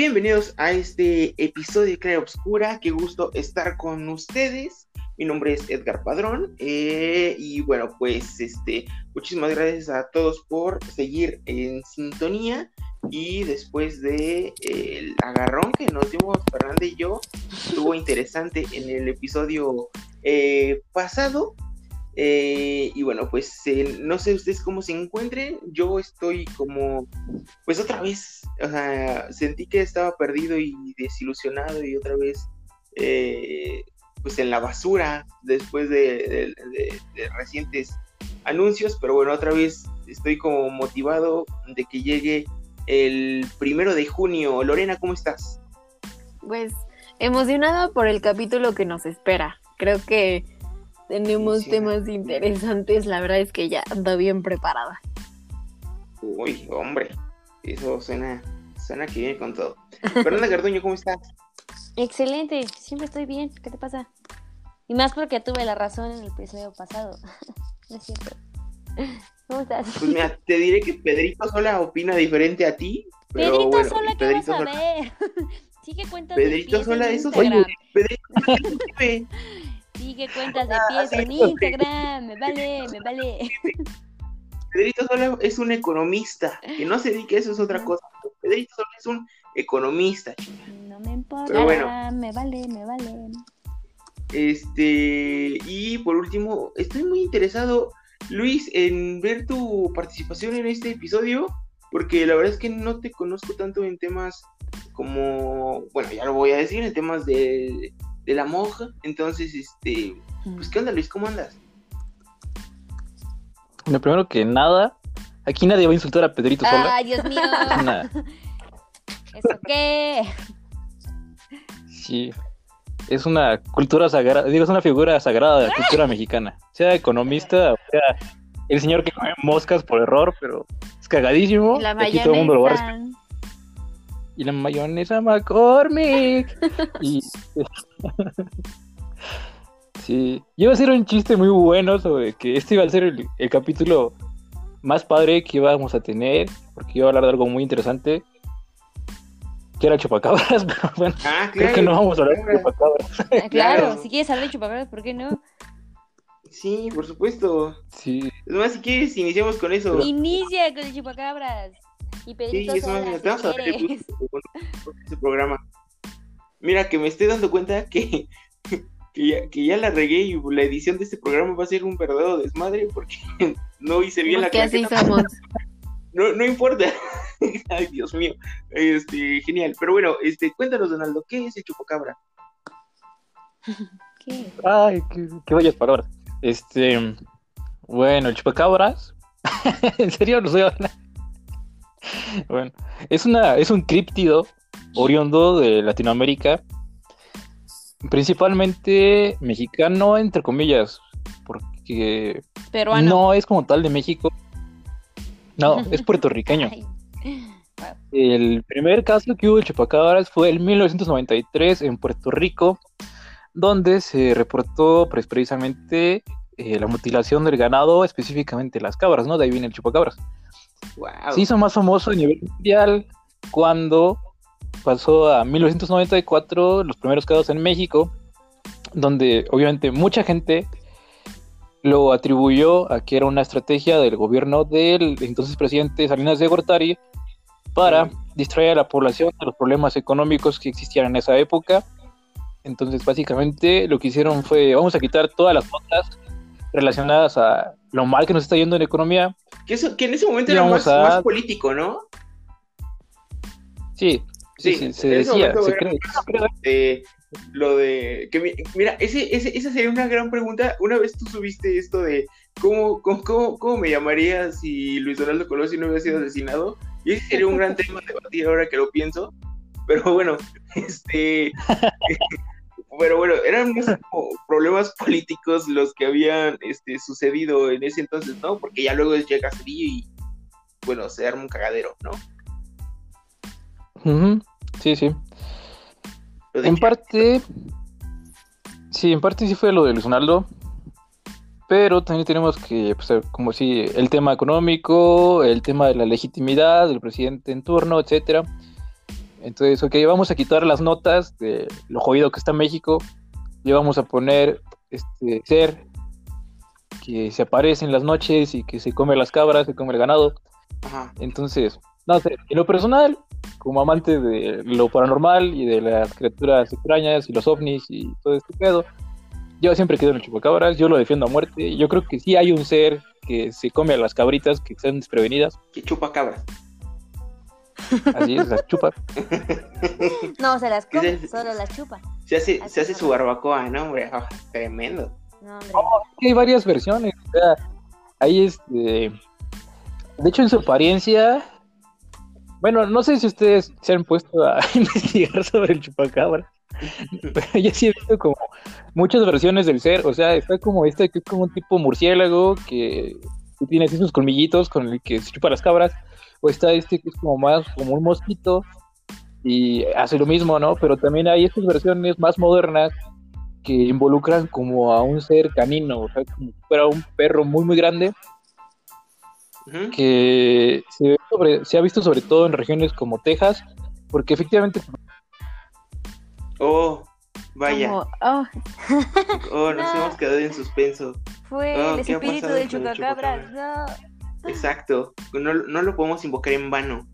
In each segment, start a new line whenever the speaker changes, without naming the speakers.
Bienvenidos a este episodio de Clara Obscura. Qué gusto estar con ustedes. Mi nombre es Edgar Padrón. eh, y bueno, pues este, muchísimas gracias a todos por seguir en sintonía. Y después de eh, el agarrón que nos dimos Fernanda y yo, estuvo interesante en el episodio eh, pasado. Eh, y bueno, pues eh, no sé ustedes cómo se encuentren. Yo estoy como, pues otra vez, o sea, sentí que estaba perdido y desilusionado y otra vez, eh, pues en la basura después de, de- recientes anuncios. Pero bueno, otra vez estoy como motivado de que llegue el primero de junio. Lorena, ¿cómo estás?
Pues emocionada por el capítulo que nos espera. Creo que tenemos temas interesantes. La verdad es que ya ando bien preparada.
Uy, hombre, eso suena, suena que viene con todo. Fernanda Garduño, ¿cómo estás?
Excelente, siempre estoy bien. ¿Qué te pasa? Y más porque tuve la razón en el episodio pasado. no es cierto. ¿Cómo estás?
Pues mira, te diré que Pedrito Sola opina diferente a ti. Pero
Pedrito
bueno,
Sola, ¿qué vas
Pedrito
a
Sola-
ver? Sigue cuentas
Pedrito Sola,
en
eso. Pedrito Sola escribe.
Sigue cuentas de
Ah,
pies en. Instagram. Me vale, me vale.
Pedrito Sola es un economista, que no se dedique eso es otra cosa. pero Pedrito Sola es un economista.
No me importa.
Pero bueno.
Me vale, me vale.
Este, y por último, estoy muy interesado, Luis, en ver tu participación en este episodio, porque la verdad es que no te conozco tanto en temas como, bueno, ya lo voy a decir, en temas de, de la monja. Entonces, este, pues, ¿qué onda, Luis? ¿Cómo andas?
Lo primero que nada, aquí nadie va a insultar a Pedrito Sola.
Ay, Dios mío. ¿Eso qué?
sí, es una cultura sagrada, digo, es una figura sagrada de la cultura mexicana. Sea economista, o sea el señor que come moscas por error, pero es cagadísimo.
La
y aquí todo el mundo lo va a respetar. Y la mayonesa McCormick. y... sí, iba a ser un chiste muy bueno sobre que este iba a ser el, el capítulo más padre que íbamos a tener, porque iba a hablar de algo muy interesante, que era chupacabras, pero bueno,
Ah,
creo que no vamos a hablar de
claro.
chupacabras.
Ah, Claro,
Claro.
si quieres hablar de chupacabras, ¿por qué no?
Sí, por supuesto.
Sí,
Es más, si quieres, iniciamos con eso.
Inicia con el chupacabras. Y
Sí,
Pedrito
es más,
Sola,
te vamos a
si
dar el
quieres.
gusto con- con ese programa. Mira, que me estoy dando cuenta que, que, ya, que ya la regué y la edición de este programa va a ser un verdadero desmadre porque no hice bien la
Que así
claqueta.
somos.
No, no importa. Ay, Dios mío. Este, genial. Pero bueno, este, cuéntanos, Donaldo, ¿qué es el chupacabra?
¿Qué?
ay, qué, qué bellas palabras. Este, bueno, el chupacabras, en serio, no soy hablar. Bueno, es una, es un críptido oriundo de Latinoamérica, principalmente mexicano, entre comillas, porque
Peruano.
no es como tal de México. No, es puertorriqueño. El primer caso que hubo de chupacabras fue en 1993 en Puerto Rico, donde se reportó pues, precisamente eh, la mutilación del ganado, específicamente las cabras, ¿no? De ahí viene el chupacabras.
Wow.
Se hizo más famoso a nivel mundial cuando pasó a 1994 los primeros casos en México, donde obviamente mucha gente lo atribuyó a que era una estrategia del gobierno del entonces presidente Salinas de Gortari para
Sí.
distraer a la población de los problemas económicos que existían en esa época. Entonces, básicamente lo que hicieron fue, vamos a quitar todas las notas relacionadas a lo mal que nos está yendo en economía
Que, eso, que en ese momento era más,
a-
más político, ¿no?
Sí, sí,
Sí,
sí, se decía, se cree,
lo de que mi- mira ese, ese- esa sería una gran pregunta una vez tú subiste esto de cómo cómo, cómo, cómo me llamaría si Luis Donaldo Colosio no hubiera sido asesinado y ese sería un gran tema a debatir ahora que lo pienso pero bueno este pero bueno eran más como problemas políticos los que habían este sucedido en ese entonces no porque ya luego llega Cedillo y bueno se arma un cagadero no
Ujú, Sí, sí. En parte, sí, en parte sí fue lo de Luis Donaldo, pero también tenemos que, pues, como si el tema económico, el tema de la legitimidad del presidente en turno, etcétera. Entonces, ok, vamos a quitar las notas de lo jodido que está México y vamos a poner este ser que se aparece en las noches y que se come las cabras, se come el ganado.
Ajá.
Entonces, no sé, en lo personal, como amante de lo paranormal y de las criaturas extrañas y los ovnis y todo este pedo, yo siempre quedo en el chupacabras, yo lo defiendo a muerte. Yo creo que sí hay un ser que se come a las cabritas que están desprevenidas.
Que chupa cabras.
Así es, las chupa.
No, se las
¿Qué
come, solo las chupa.
Se hace, se hace su barbacoa, ¿no, hombre? Ah, tremendo.
No, hombre.
Sí, hay varias versiones. O sea, ahí este. De hecho, en su apariencia. Bueno, no sé si ustedes se han puesto a investigar sobre el chupacabra. Pero yo sí he visto como muchas versiones del ser. O sea, está como este que es como un tipo murciélago que, que tiene así sus colmillitos con el que se chupa las cabras. O está este que es como más como un mosquito y hace lo mismo, ¿no? Pero también hay estas versiones más modernas que involucran como a un ser canino, o sea, como si fuera un perro muy, muy grande, que se, ve sobre- se ha visto sobre todo en regiones como Texas, porque efectivamente,
Oh, vaya.
Como, oh,
Oh, nos
No.
hemos quedado en suspenso.
Fue
Oh,
el
¿qué ha
espíritu del chupacabras. No.
Exacto. No, no lo podemos invocar en vano.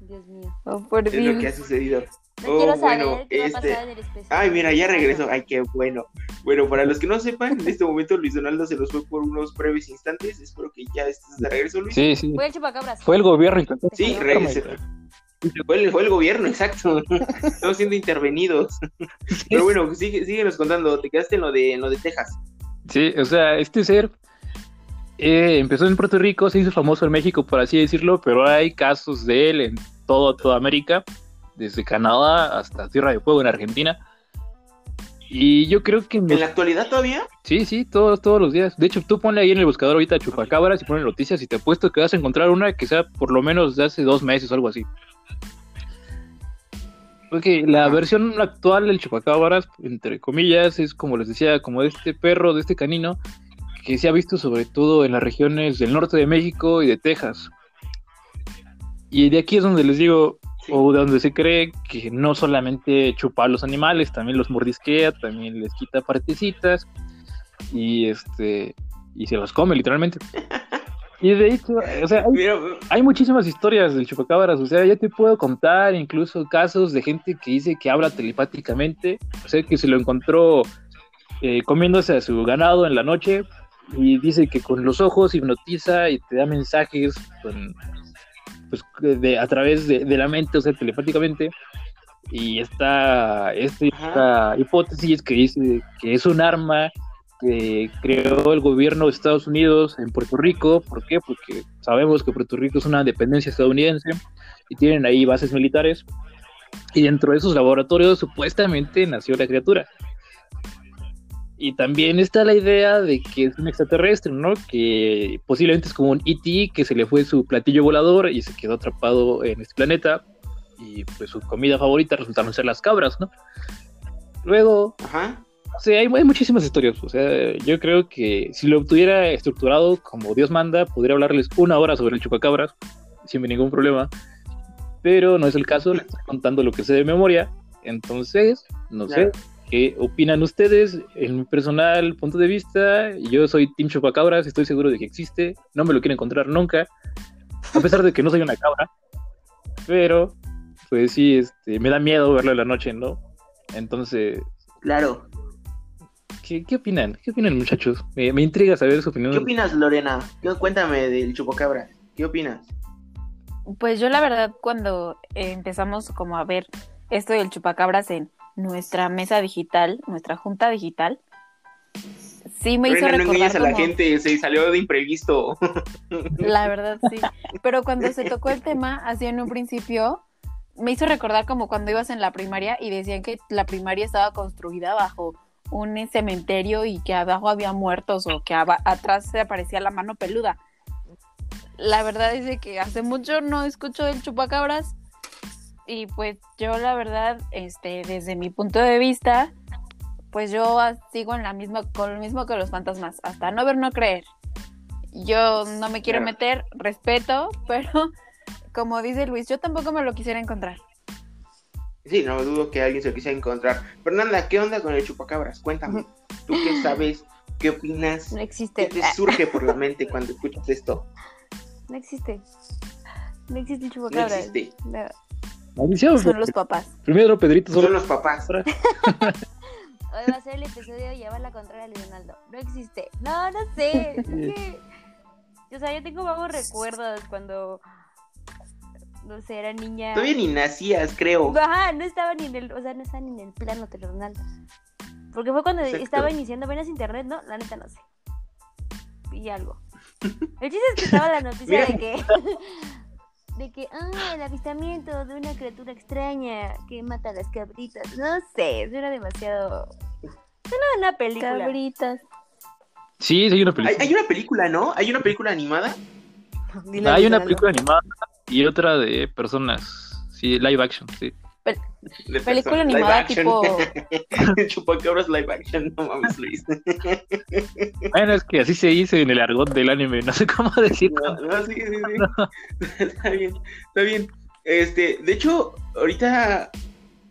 Dios mío.
oh, por
Es lo
Dios.
que ha sucedido.
No
Oh,
quiero saber
bueno,
qué va a
este-
pasar en el especial.
Ay, mira, ya regresó. Ay, qué bueno. Bueno, para los que no sepan, en este momento Luis Donaldo se los fue por unos breves instantes. Espero que ya estés de regreso, Luis.
sí, sí,
Fue el chupacabras.
fue el gobierno
Sí,
Te
regresé. Fue el, fue el gobierno, exacto. Estamos siendo intervenidos. Pero bueno, sigue, síguenos contando. Te quedaste en lo de, en lo de Texas.
Sí, o sea, este ser eh, empezó en Puerto Rico, se hizo famoso en México, por así decirlo, pero hay casos de él en todo, toda América, desde Canadá hasta Tierra de Fuego en Argentina. Y yo creo que en
¿En
los-
la actualidad todavía?
Sí, sí, todos, todos los días. De hecho, tú ponle ahí en el buscador ahorita chupacabras y ponle noticias y te apuesto que vas a encontrar una que sea por lo menos de hace dos meses o algo así. Porque la versión actual del chupacabras, entre comillas, es como les decía, como de este perro, de este canino, que se ha visto sobre todo en las regiones del norte de México y de Texas. Y de aquí es donde les digo, o de donde se cree que no solamente chupa a los animales, también los mordisquea, también les quita partecitas y este y se los come literalmente. Y de hecho, o sea, hay,
Mira,
hay muchísimas historias del chupacabras, o sea, ya te puedo contar incluso casos de gente que dice que habla telepáticamente, o sea, que se lo encontró eh, comiéndose a su ganado en la noche y dice que con los ojos hipnotiza y te da mensajes con, pues, de, a través de, de la mente, o sea, telepáticamente. Y esta, este- esta hipótesis que dice que es un arma que creó el gobierno de Estados Unidos en Puerto Rico. ¿Por qué? Porque sabemos que Puerto Rico es una dependencia estadounidense y tienen ahí bases militares. Y dentro de esos laboratorios supuestamente nació la criatura. Y también está la idea de que es un extraterrestre, ¿no? Que posiblemente es como un ET que se le fue su platillo volador y se quedó atrapado en este planeta. Y pues su comida favorita resultaron ser las cabras, ¿no? Luego,
Ajá.
Sí, hay, hay muchísimas historias. O sea, yo creo que si lo tuviera estructurado como Dios manda, podría hablarles una hora sobre el chupacabras sin ningún problema. Pero no es el caso, les estoy contando lo que sé de memoria. Entonces, no
Claro.
sé qué opinan ustedes. En mi personal punto de vista, yo soy Team Chupacabras, estoy seguro de que existe. No me lo quiero encontrar nunca, a pesar de que no soy una cabra. Pero, pues sí, este, me da miedo verlo en la noche, ¿no? Entonces,
Claro.
¿Qué, qué opinan? ¿Qué opinan, muchachos? Me, me intriga saber su opinión.
¿Qué opinas, Lorena? ¿Qué- Cuéntame del chupacabra. ¿Qué opinas?
Pues yo la verdad cuando eh, empezamos como a ver esto del chupacabras en nuestra mesa digital, nuestra junta digital, sí me hizo
no
recordar
engañes a la gente, se salió de imprevisto.
La verdad, sí. Pero cuando se tocó el tema, así en un principio, me hizo recordar como cuando ibas en la primaria y decían que la primaria estaba construida bajo un cementerio y que abajo había muertos o que atrás se aparecía la mano peluda. La verdad es de que hace mucho no escucho el chupacabras y pues yo la verdad, este, desde mi punto de vista, pues yo sigo en la misma, con lo mismo que los fantasmas, hasta no ver, no creer. Yo no me quiero meter, respeto, pero como dice Luis, yo tampoco me lo quisiera encontrar.
Sí, no dudo que alguien se lo quisiera encontrar. Fernanda, ¿qué onda con el chupacabras? Cuéntame. ¿Tú qué sabes? ¿Qué opinas?
No
¿Qué
existe.
te
Ah,
surge por la mente cuando escuchas esto?
no existe. No existe el
No
chupacabra.
existe.
No.
Maldición.
Son los papás.
Primero Pedrito
Son
solo.
los papás.
Hoy va a ser el episodio llevar la contraria a Leonardo. No existe. No, no sé. Es que. O sea, yo tengo vagos recuerdos cuando. No sé, era niña.
Todavía ni nacías, creo.
Ajá, no estaba ni en el. O sea, no estaba ni en el plano terrenal. Porque fue cuando
Exacto.
estaba iniciando apenas internet, ¿no? La neta no sé. Y algo. El chiste es que estaba la noticia de que. De que, ah, el avistamiento de una criatura extraña que mata a las cabritas. No sé, eso era demasiado. Suena una película.
Cabritas.
Sí, hay una
Hay,
película.
hay una película, ¿no? Hay una película animada.
Dile
Hay una película animada y otra de personas. Sí, live action, sí.
de
Película animada tipo.
Chupacabras live action. No mames, Luis.
Bueno, es que así se dice en el argot del anime, no sé cómo decirlo.
No, no, sí, sí, sí. Está bien, está bien. Este, de hecho, ahorita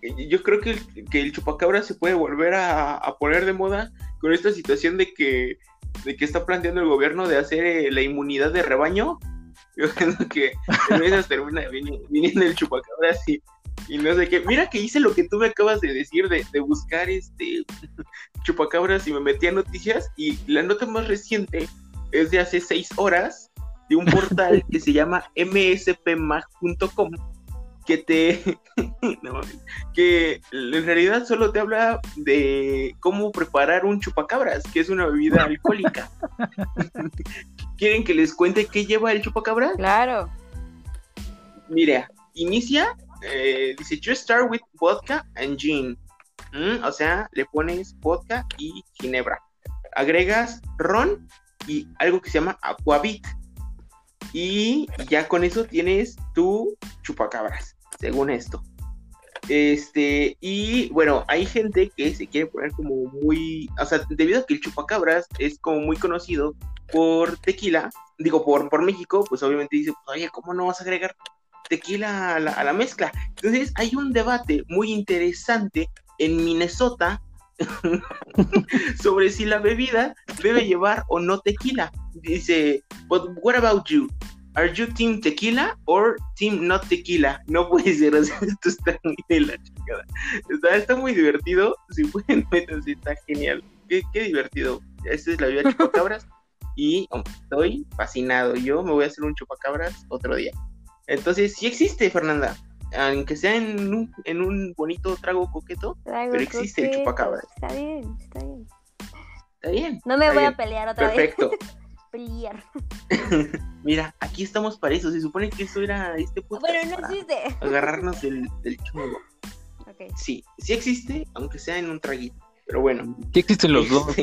yo creo que el, que el chupacabra se puede volver a, a poner de moda con esta situación de que, de que está planteando el gobierno de hacer eh, la inmunidad de rebaño. Yo creo que en esas termina vini- viniendo el chupacabras y, y no sé qué. Mira que hice lo que tú me acabas de decir de, de buscar este chupacabras y me metí a noticias y la nota más reciente es de hace seis horas de un portal que se llama mspmag.com que te no que en realidad solo te habla de cómo preparar un chupacabras, que es una bebida alcohólica. ¿Quieren que les cuente qué lleva el chupacabras?
Claro.
Mira, inicia, eh, dice, you start with vodka and gin. Mm, o sea, le pones vodka y ginebra. Agregas ron y algo que se llama aquavit. Y ya con eso tienes tu chupacabras, según esto. Este, y bueno, hay gente que se quiere poner como muy, o sea, debido a que el chupacabras es como muy conocido por tequila, digo, por, por México, pues obviamente dice, oye, ¿cómo no vas a agregar tequila a la, a la mezcla? Entonces hay un debate muy interesante en Minnesota sobre si la bebida debe llevar o no tequila. Dice, but what about you? Are you team tequila or team not tequila? No puede ser, esto está muy de la chingada. Está, muy divertido, si pueden está genial. Qué, qué divertido. Esta es la vida chupacabras y oh, estoy fascinado. Yo me voy a hacer un chupacabras otro día. Entonces, sí existe, Fernanda. Aunque sea en un, en un bonito trago coqueto, Pero existe el chupacabras.
Está bien, está bien.
está bien.
No me voy
bien.
a pelear otra
Perfecto.
vez. Pelear.
Mira, aquí estamos para eso. Se supone que eso era este podcast.
Bueno, no
para
existe.
Agarrarnos del, del chungo. Sí, sí existe, aunque sea en un traguito. Pero bueno.
Sí existen los dos.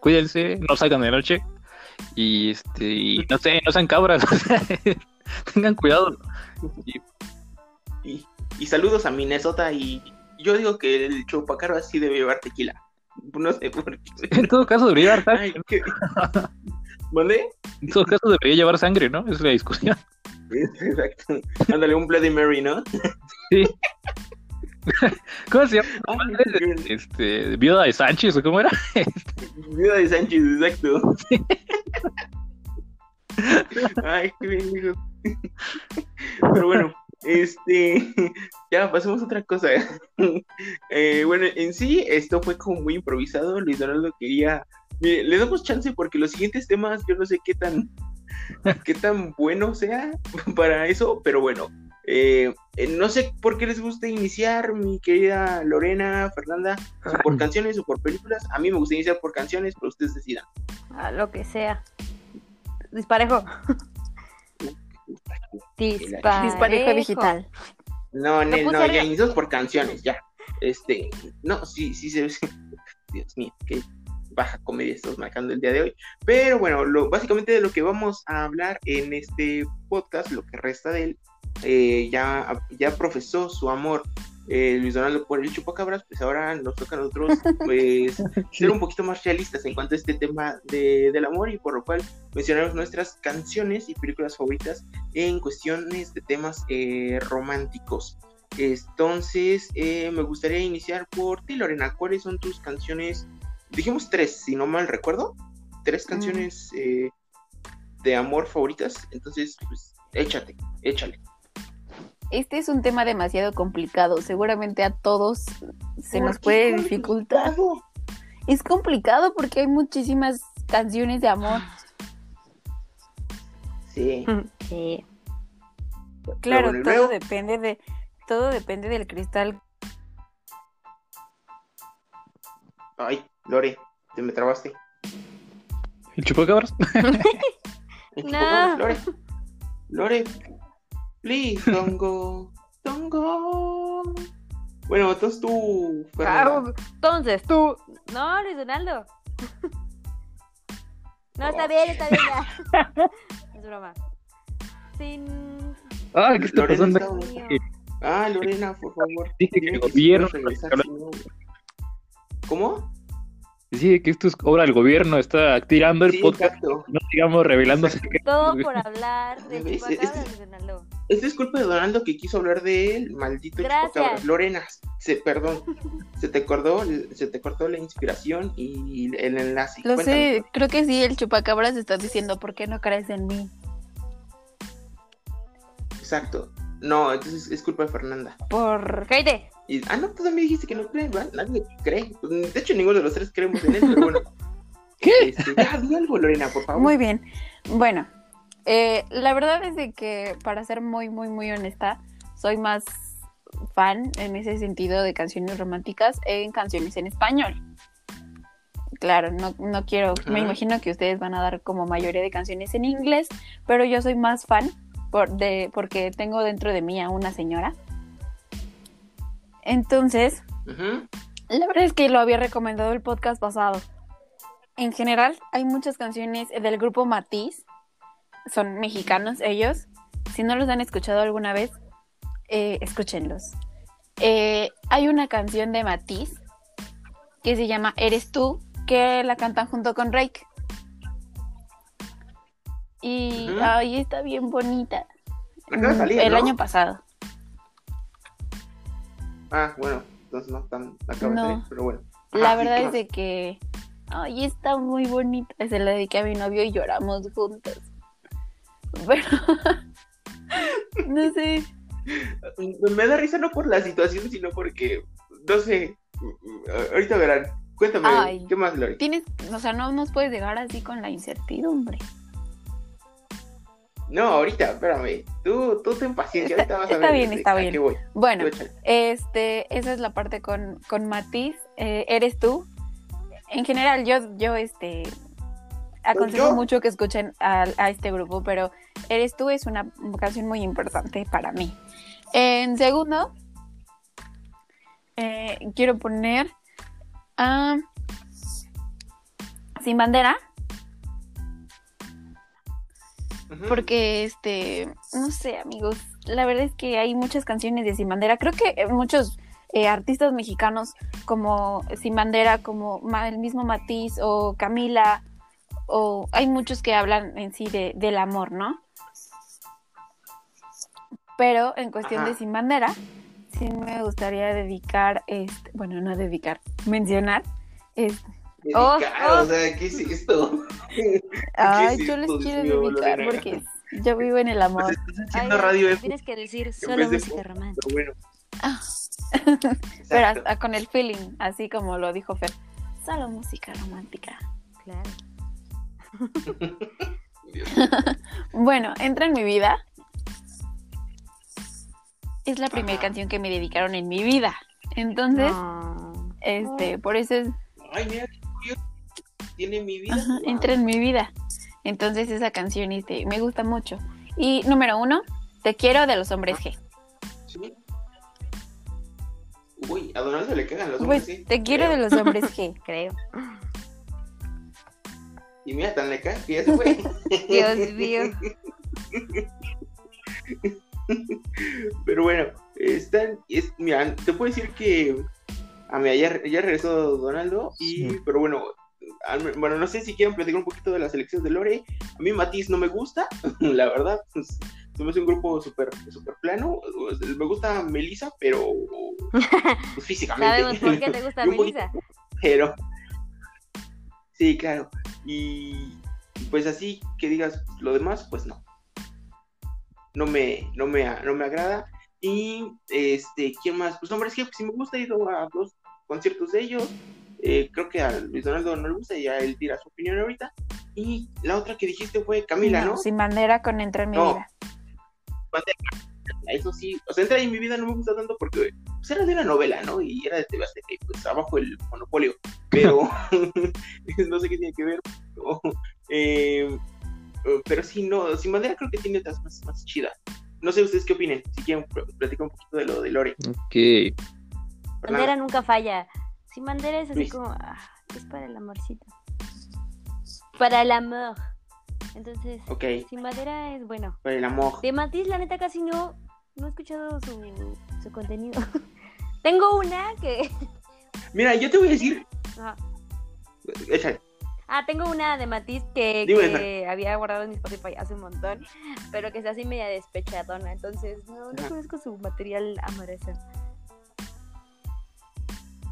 Cuídense, no salgan de noche. Y este, y no sé, no sean cabras. Tengan cuidado.
y, y saludos a Minnesota. Y yo digo que el chupacabras sí debe llevar tequila. No sé por qué.
En todo caso debería llevar
Ay,
sangre.
qué- ¿Mande?
En todo caso debería llevar sangre, ¿no? Esa es la discusión.
Exacto. Ándale, un Bloody Mary, ¿no?
Sí. ¿Cómo se llama?
Qué-
Este, viuda de Sánchez, ¿o cómo era?
Viuda de Sánchez, exacto. Ay, qué bien, hijo. Pero bueno, este, ya pasemos a otra cosa. Eh, bueno, en sí, esto fue como muy improvisado. Luis Donaldo quería. Mire, le damos chance porque los siguientes temas, yo no sé qué tan, qué tan bueno sea para eso, pero bueno. Eh, eh, no sé por qué les gusta iniciar, mi querida Lorena, Fernanda, si por canciones o por películas. A mí me gusta iniciar por canciones, pero ustedes decidan.
A lo que sea. Disparejo. Disparejo.
Disparejo digital.
No,
puse
no, ya iniciamos por canciones, ya. Este, no, sí, sí se Dios mío, qué baja comedia estamos marcando el día de hoy. Pero bueno, lo, básicamente de lo que vamos a hablar en este podcast, lo que resta de él, eh, ya, ya profesó su amor eh, Luis Donaldo por el chupacabras, pues ahora nos toca a nosotros, pues, ser un poquito más realistas en cuanto a este tema de, del amor y por lo cual mencionamos nuestras canciones y películas favoritas en cuestiones de temas eh, románticos. Entonces, eh, me gustaría iniciar por ti, Lorena. ¿Cuáles son tus canciones? Dijimos tres, si no mal recuerdo. Tres canciones eh, de amor favoritas. Entonces, pues, échate, échale.
Este es un tema demasiado complicado. Seguramente a todos se
¿Por
nos puede dificultar.
complicado?
Es complicado porque hay muchísimas canciones de amor.
Sí.
Sí.
Claro,
bueno, ¿y
todo depende de todo depende del cristal.
Ay, Lore, te me trabaste.
¿El chupacabras?
No.
Lore. Lore, please, don't go. Don't go. Bueno, entonces tú, Fernanda.
Ah, Entonces, tú. No, Luis Donaldo. No, está bien, está bien ya. Es broma. Sin.
Ah, ¿qué está
Lorena
pasando?
está- Ah, Lorena, por favor.
Dice que el gobierno-
¿Cómo?
Sí, que esto es obra del gobierno, está tirando el
Sí,
podcast,
exacto.
no digamos secretos,
Todo por hablar de Luis Donaldo.
Esta es culpa de Donaldo que quiso hablar de él, maldito
Gracias.
chupacabras. Lorena, se, perdón, se te cortó, se te cortó la inspiración y el enlace.
Lo
Cuéntame.
sé, creo que sí, el chupacabras está diciendo, ¿por qué no crees en mí?
Exacto. No, entonces es culpa de Fernanda.
Por
Cállate.
Y, ah, no, tú también dijiste que no crees, ¿verdad? Nadie cree. Pues, de hecho, ninguno de los tres creemos en él, pero bueno.
¿Qué?
Este, ya, di algo, Lorena, por favor.
Muy bien. Bueno, eh, la verdad es de que, para ser muy, muy, muy honesta, soy más fan en ese sentido de canciones románticas en canciones en español. Claro, no, no quiero, me imagino que ustedes van a dar como mayoría de canciones en inglés, pero yo soy más fan por, de, porque tengo dentro de mí a una señora. Entonces, la verdad es que lo había recomendado el podcast pasado. En general, hay muchas canciones del grupo Matiz. Son mexicanos ellos. Si no los han escuchado alguna vez, eh, escúchenlos. Eh, hay una canción de Matiz que se llama Eres tú, que la cantan junto con Rake. Y
Ujú.
ay, está bien bonita.
Acaba de
Mm,
salir,
El
¿no?
año pasado.
Ah, bueno, entonces no tan acaba
No.
de salir, pero bueno.
La
sí,
verdad
¿qué
es de que, ay, está muy bonita. Se la dediqué a mi novio y lloramos juntos. Pero, no sé,
Me da risa no por la situación, sino porque, no sé, ahorita verán. Cuéntame,
Ay.
¿qué más, Lori?
tienes, o sea, no nos puedes dejar así con la incertidumbre.
No, ahorita, espérame. Tú, tú ten paciencia, ahorita vas a
Está
ver.
bien, está bien.
qué voy.
Bueno, este, esa es la parte con, con Matiz. Eh, Eres tú. En general, yo, yo, este, aconsejo
yo?
mucho que escuchen a, a este grupo, pero Eres tú es una canción muy importante para mí. En segundo, eh, quiero poner a Sin Bandera, porque, este, no sé, amigos, la verdad es que hay muchas canciones de Sin Bandera. Creo que eh, muchos eh, artistas mexicanos como Sin Bandera, como el mismo Matiz o Camila, o hay muchos que hablan en sí de, del amor, ¿no? Pero en cuestión
Ajá.
de Sin Bandera, sí me gustaría dedicar, este, bueno, no dedicar, mencionar, este,
Oh,
Dedicado,
oh.
o sea, ¿qué es esto?
ay,
es
yo les
esto,
quiero dedicar porque yo vivo en el amor.
Pues estás haciendo
Ay,
radio
Tienes que decir solo música romántica.
pero bueno.
Ah. Pero hasta con el feeling, así como lo dijo Fer. Solo música romántica.
Claro.
Bueno, entra en mi vida. Es la primera canción que me dedicaron en mi vida. Entonces,
No.
este, por eso es,
Ay, mira. Tiene mi vida.
ajá, entra en mi vida. Entonces esa canción este, me gusta mucho. Y número uno, Te quiero de los hombres G.
Sí. Uy, a Donaldo le cagan los
Pues,
hombres, sí.
te quiero de los hombres G.
Creo.
Y mira, tan le caga que ya se fue.
Dios mío.
Pero bueno, están, es, mira, te puedo decir que a mí ya, ya regresó Donaldo y,
Sí.
pero bueno, al- bueno, no sé si quieren platicar un poquito de las elecciones de Lore. A mí Matiz no me gusta, la verdad. pues, hace un grupo súper super plano. Me gusta Melissa, pero pues, físicamente.
Sabemos por qué te gusta Melissa.
Pero sí, claro. Y pues así que digas lo demás, pues no. No me, no me, no me agrada. Y este, ¿quién más? Pues hombre, es que si me gusta, he ido a dos conciertos de ellos. Eh, creo que a Luis Donaldo no le gusta, ya él tira su opinión ahorita. Y la otra que dijiste fue Camila, ¿no?
Sin bandera con Entra en mi
No.
vida.
Eso sí, o sea, entra en mi vida no me gusta tanto porque pues, era de una novela, ¿no? Y era de TV Azteca, y pues abajo el monopolio. Pero no sé qué tiene que ver. pero, eh, pero sí, no, Sin Bandera creo que tiene otras más, más chidas. No sé ustedes qué opinen, si quieren pl- platicar un poquito de lo de Lore.
Ok.
Bandera nunca falla. Sin bandera es así
Luis.
como, ah, es para el amorcito. Para el amor. Entonces,
Ok,
sin bandera es bueno.
para el amor.
De Matiz, la neta, casi no, no he escuchado su, su contenido. Tengo una que.
Mira, yo te voy a decir,
Ajá.
échale.
Ah, tengo una de Matiz que, había guardado en mi Spotify hace un montón, pero que es así media despechadona. Entonces, no, conozco su material amoroso.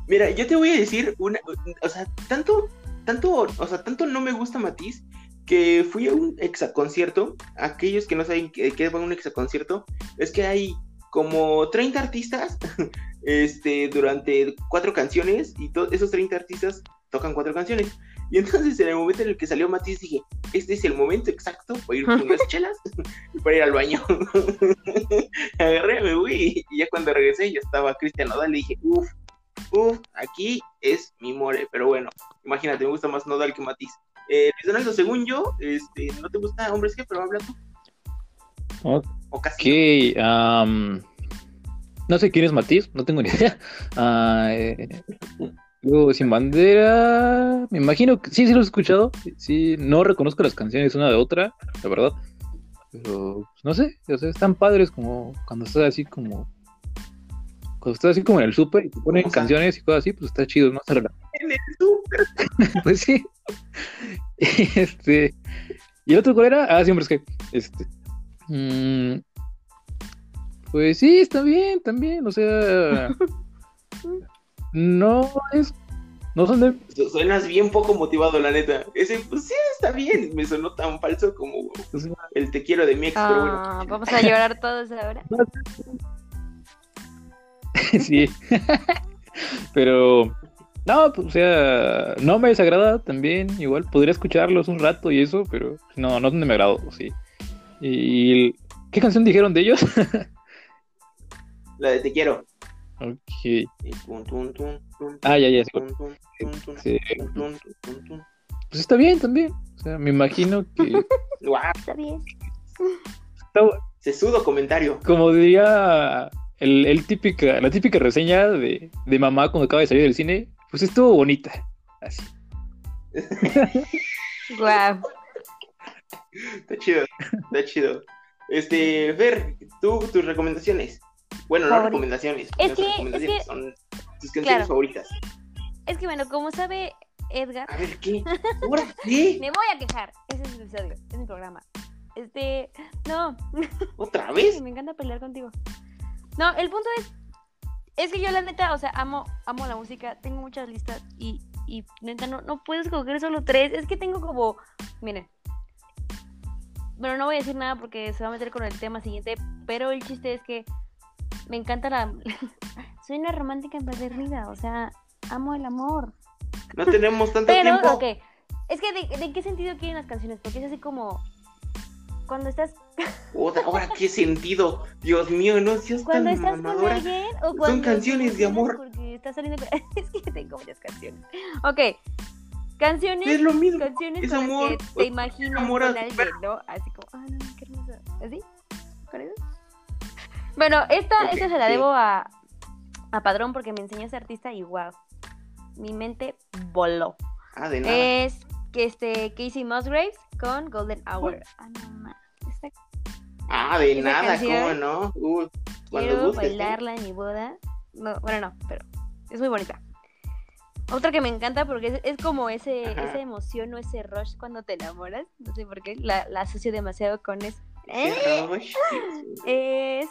Mira, yo te voy a decir una, o sea, tanto, tanto, o sea, tanto no me gusta Matiz que fui a un exaconcierto. Aquellos que no saben qué va un exaconcierto, es que hay como 30 artistas, este, durante cuatro canciones y esos 30 artistas tocan cuatro canciones. Y entonces en el momento en el que salió Matiz dije, este es el momento exacto para ir con unas chelas y para ir al baño. Agarré, me fui y ya cuando regresé ya estaba Cristian Nodal y dije, uff, Uf, aquí es mi mole, pero bueno, imagínate, me gusta más Nodal que Matiz. Eh, Luis Donaldo, según yo, este, no te gusta Hombres que, pero habla tú.
Ok.
O casi. no.
sé quién es Matiz, no tengo ni idea. Ah, eh, luego, Sin Bandera, me imagino que sí, sí lo he escuchado. Sí, no reconozco las canciones una de otra, la verdad. Pero, pues, no sé, o sea, están padres como cuando estás así como... Cuando estás así como en el súper y te ponen
O sea-
canciones y cosas así, pues está chido, ¿no?
En el súper.
pues sí. Este. ¿Y el otro cuál era? Ah, sí, hombre, es que. Este. Mm, pues sí, está bien, también. O sea. No es. No son de.
Su- Suenas bien poco motivado, la neta. Ese, pues sí, está bien. Me sonó tan falso como el te quiero de mi ex, pero bueno.
Ah, vamos a llorar todos ahora.
sí. Pero. No, pues, o sea, no me desagrada también. Igual podría escucharlos un rato y eso, pero no, no es donde me agrado, sí. ¿Y qué canción dijeron de ellos?
La de te quiero.
ok. Ah, ya, ya. sí. Pues está bien también. O sea, me imagino que.
Guau,
Está bien.
está-
sesudo comentario.
como diría el, el típica, la típica reseña de, de mamá cuando acaba de salir del cine, pues estuvo bonita. Así.
Guau.
Está chido, está chido. Este, Fer, tú, tus recomendaciones. Bueno, no recomendaciones.
Es
no
que-
recomendaciones,
es que-
son tus canciones
Claro.
favoritas.
Es que bueno, como sabe Edgar,
A ver, ¿qué? ¿Ahora qué?
me voy a quejar. Ese es el episodio, es mi programa. Este, no,
¿Otra vez?
me encanta pelear contigo. No, el punto es, es que yo la neta, o sea, amo, amo la música, tengo muchas listas y, y neta no, no puedo escoger solo tres. Es que tengo como, miren, bueno, no voy a decir nada porque se va a meter con el tema siguiente, pero el chiste es que me encanta la, soy una romántica empedernida, o sea, amo el amor.
No tenemos tanto
Pero,
tiempo.
ok. Es que, de, ¿de qué sentido quieren las canciones? Porque es así como. Cuando estás,
Ahora, ¿qué sentido? Dios mío, no seas
cuando
tan
estás con
mamadora.
alguien o cuando. te
canciones de amor.
Porque estás saliendo. con- Es que tengo muchas canciones. Ok. Canciones.
Es lo mismo.
Canciones
es
con
amor,
las que te imaginas
amor
con alguien, ¿no? Así como, ah, no, qué hermosa. ¿Así? ¿Con eso? Bueno, esta,
Ok,
esta se la
sí.
debo a, a Padrón porque me enseñó ese artista y wow. Mi mente voló.
Ah, de nada.
Es que este Casey Musgraves con Golden Hour. Ah, no. Esta
ah, de nada,
canción,
¿cómo no? Uy, cuando
quiero.
¿eh?
bailarla en mi boda. No, bueno, no, pero es muy bonita. Otra que me encanta porque es, es como ese,
Ajá.
esa emoción o ese rush cuando te enamoras. No sé por qué. La, la asocio demasiado con es- ¿Eh? Es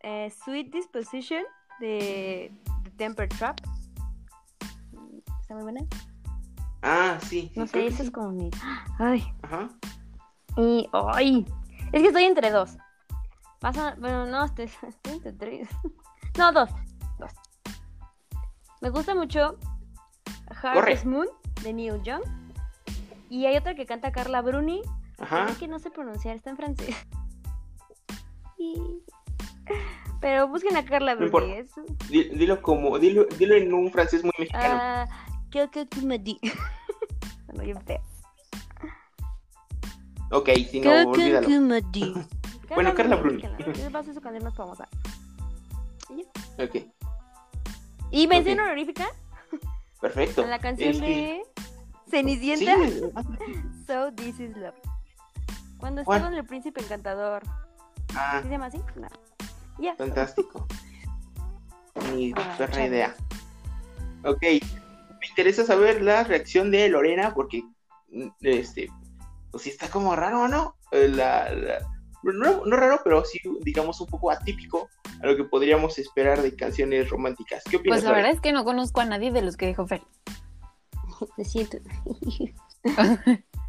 eh, Sweet Disposition de, de Temper Trap. Está muy buena.
Ah, sí. sí,
No sé, eso
sí.
es como mi. Ay.
Ajá.
Y. ¡Ay! Es que estoy entre dos. Pasa. Bueno, no, estoy, estoy entre tres. No, dos. Dos. Me gusta mucho. Harvest Moon de Neil Young. Y hay otra que canta Carla Bruni.
Ajá.
Que no sé pronunciar, está en francés. Y- Pero busquen a Carla
No
Bruni. es-
Di- Dilo como, dilo, dilo en un francés muy mexicano.
Ah, ¿Qué que me di? Feo.
ok, si no. Bueno, Carla Bruni.
búsquenla, Va a ser su canción más famosa. Y ya.
Ok,
Y mención
Ok.
honorífica
perfecto.
a la canción
Este,
de
Sí,
Cenicienta.
ah,
So This Is Love. Cuando está con el príncipe encantador.
ah,
¿Sí se llama así? No.
Fantástico. Ni
Ah,
perra
chale.
idea. Ok, me interesa saber la reacción de Lorena porque, mm, este, pues sí está como raro, ¿no? Eh, La, la- no, no raro, pero sí, digamos, un poco atípico a lo que podríamos esperar de canciones románticas. ¿Qué opinas?
Pues la
Lore?
verdad es que no conozco a nadie de los que dijo Fer.
Lo siento.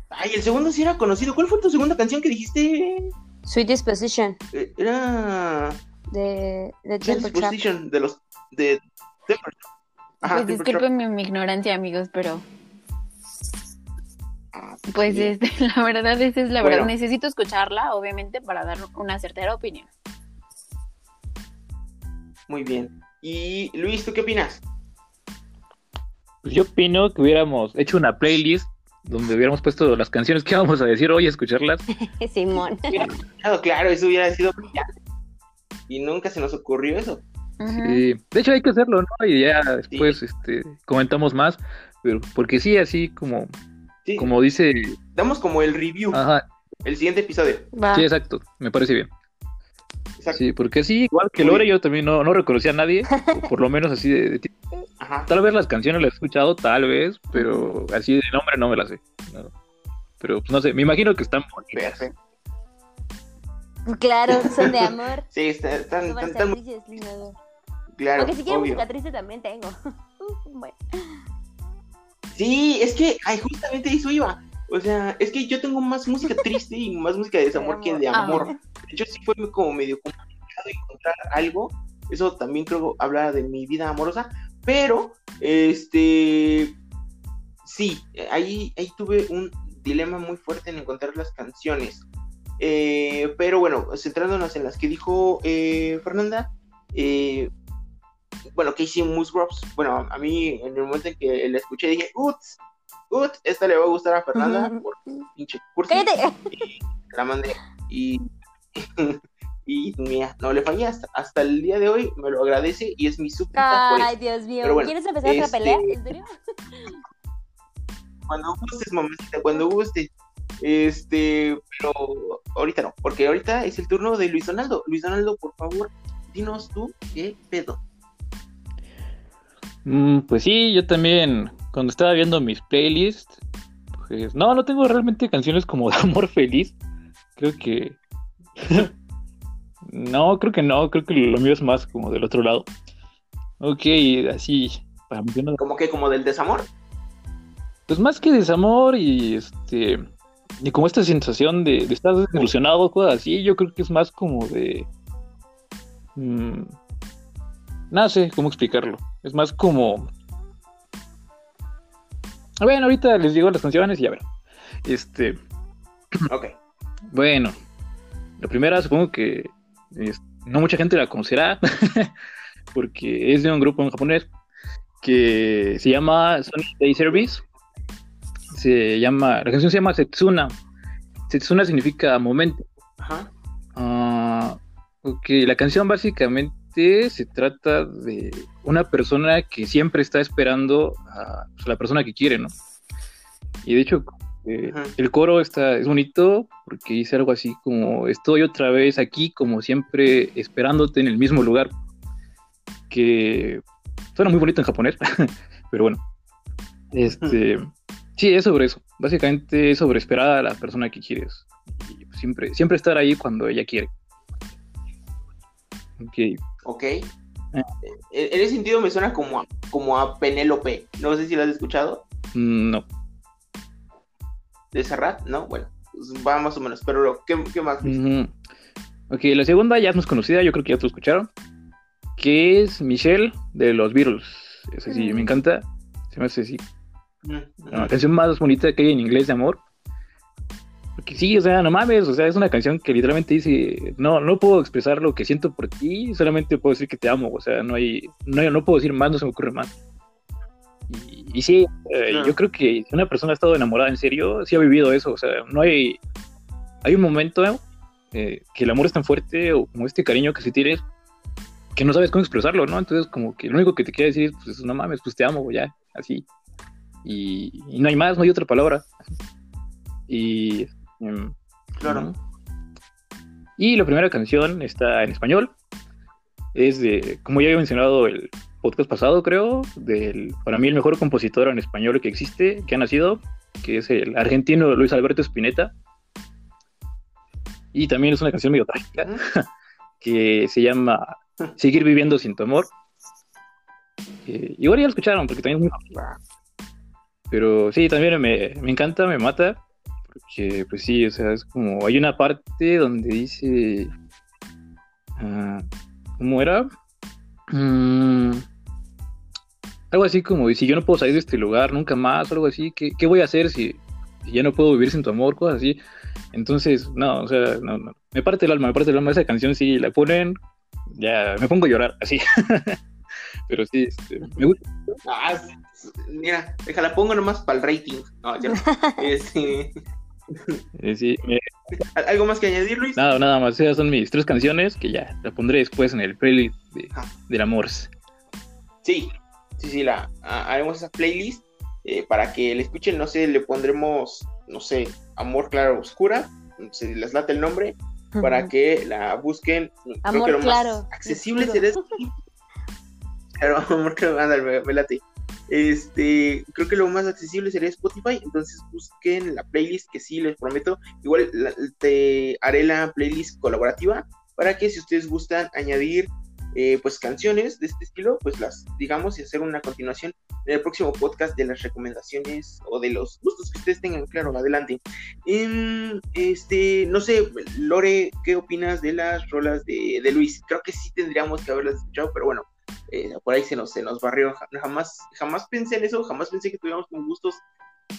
Ay, el segundo sí era conocido. ¿Cuál fue tu segunda canción que dijiste?
Sweet Disposition
Eh, Era
de, de
Sweet
Trap.
Disposition de los de. Ajá,
pues disculpen mi ignorancia, amigos, pero pues
sí.
este, la verdad, esa es la
Bueno.
verdad. Necesito escucharla, obviamente, para dar una certera opinión.
Muy bien. Y Luis, ¿tú qué opinas?
Pues yo opino que hubiéramos hecho una playlist donde hubiéramos puesto las canciones que íbamos a decir hoy, escucharlas.
Simón.
Claro, claro, eso hubiera sido brillante. Y nunca se nos ocurrió eso.
Y, de hecho hay que hacerlo, ¿no? Y ya después este, comentamos más, pero porque sí, así como,
Sí,
como dice,
damos como el review,
ajá,
el siguiente episodio.
Va.
sí, exacto, me parece bien.
Exacto.
Sí, porque sí, igual que Lore, yo también no, no reconocía a nadie, por lo menos así de, de ti.
Ajá.
Tal vez las canciones las he escuchado, tal vez, pero así de nombre no me las sé. ¿no? Pero pues, no sé, me imagino que están bonitas.
Perfecto.
Claro, son de amor.
Sí, está- están, están, están muy claro.
Aunque si quieren
obvio.
música triste también tengo. bueno.
Sí, es que, ay, justamente eso iba. O sea, es que yo tengo más música triste y más música de desamor que de
Ah.
amor. De hecho, sí fue como medio complicado encontrar algo. Eso también creo habla de mi vida amorosa. Pero, este, sí, ahí, ahí tuve un dilema muy fuerte en encontrar las canciones. Eh, pero bueno, centrándonos en las que dijo eh, Fernanda, eh, bueno, Casey Musgroves, bueno, a mí en el momento en que la escuché dije, uts, ut, esta le va a gustar a Fernanda por pinche cursi.
¡Cállate!
la mandé y y mira, no le fallé hasta, hasta el día de hoy, me lo agradece y es mi por
Ay. Dios mío.
Pero bueno,
¿Quieres empezar otra
este-
pelea? ¿En serio?
Cuando gustes, mamacita, cuando gustes. Este, pero ahorita no, porque ahorita es el turno de Luis Donaldo. Luis Donaldo, por favor, dinos tú qué pedo.
Mm, pues sí, yo también, cuando estaba viendo mis playlists, pues no, no tengo realmente canciones como de amor feliz. Creo que... no, creo que no, creo que lo mío es más como del otro lado. Ok, así, para mencionar
Como que como del desamor.
Pues más que desamor y este y como esta sensación de, de estar desilusionado, cosas así, yo creo que es más como de mm, no sé cómo explicarlo. Es más como bueno, ahorita les digo las canciones y ya verán. Este,
Ok.
bueno, la primera supongo que es- no mucha gente la conocerá porque es de un grupo en japonés que se llama Sonic Day Service. Se llama, la canción se llama Setsuna. Setsuna significa momento.
Ajá.
Ah, ok, la canción básicamente se trata de una persona que siempre está esperando a pues, la persona que quiere, ¿no? Y de hecho, eh, el coro está, es bonito porque dice algo así como, estoy otra vez aquí, como siempre, esperándote en el mismo lugar. Que suena muy bonito en japonés, pero bueno. Este, sí, es sobre eso. Básicamente es sobre esperar a la persona que quieres. Y, siempre, siempre estar ahí cuando ella quiere. Ok.
Ok. Eh, en ese sentido me suena como a, como a Penélope. No sé si lo has escuchado.
Mm, no.
¿De Serrat? No, bueno, pues va más o menos. Pero ¿qué, qué más?
Ok, la segunda ya es más conocida, yo creo que ya te escucharon. Que es Michelle de los Beatles. Esa sí,
Mm.
me encanta. Se me hace así.
Mm,
La canción más bonita que hay en inglés de amor. Porque sí, o sea, no mames, o sea, es una canción que literalmente dice, no, no puedo expresar lo que siento por ti, solamente puedo decir que te amo, o sea, no hay, no, no puedo decir más, no se me ocurre más. Y, y sí, eh,
Claro.
yo creo que si una persona ha estado enamorada en serio, sí ha vivido eso, o sea, no hay, hay un momento eh, que el amor es tan fuerte o como este cariño que se tienes que no sabes cómo expresarlo, ¿no? Entonces como que lo único que te quiere decir es, pues no mames, pues te amo, ya, así. Y, y no hay más, no hay otra palabra. Y... em,
Claro.
Y la primera canción está en español. Es de, como ya había mencionado el podcast pasado, creo, del para mí el mejor compositor en español que existe, que ha nacido, que es el argentino Luis Alberto Spinetta. Y también es una canción medio trágica, que se llama Seguir viviendo sin tu amor. Igual ya lo escucharon, porque también es muy pero sí, también me, me encanta, me mata. Porque, pues sí, o sea, es como. Hay una parte donde dice. ah, ¿Cómo era? Mm, algo así como: si yo no puedo salir de este lugar nunca más, o algo así, ¿qué, qué voy a hacer si, si ya no puedo vivir sin tu amor? Cosas así. Entonces, no, o sea, no, no. Me parte el alma, me parte el alma. Esa canción, sí, la ponen, ya me pongo a llorar, así. Pero sí, este, me gusta.
Ah, mira, déjala, pongo nomás para el rating. No, ya no. Este,
sí, me-
¿al- ¿Algo más que añadir, Luis?
Nada, nada más. Esas son mis tres canciones que ya la pondré después en el playlist de,
Ah.
del amor.
Sí, sí, sí, la, ha- haremos esa playlist eh, para que la escuchen. No sé, le pondremos, no sé, Amor Claro Oscura. Se les late el nombre para que la busquen. Creo
Amor
que lo
claro,
más accesible será. Claro, amor claro, ándale, me, me late. Este, creo que lo más accesible sería Spotify, entonces busquen la playlist que sí les prometo. Igual te haré la playlist colaborativa para que si ustedes gustan añadir eh, pues canciones de este estilo, pues las digamos y hacer una continuación en el próximo podcast de las recomendaciones o de los gustos que ustedes tengan, claro, adelante. Em, este, no sé, Lore, ¿qué opinas de las rolas de, de Luis? Creo que sí tendríamos que haberlas escuchado, pero bueno, eh, por ahí se nos, se nos barrió. Ja- Jamás, jamás pensé en eso, jamás pensé que tuviéramos como gustos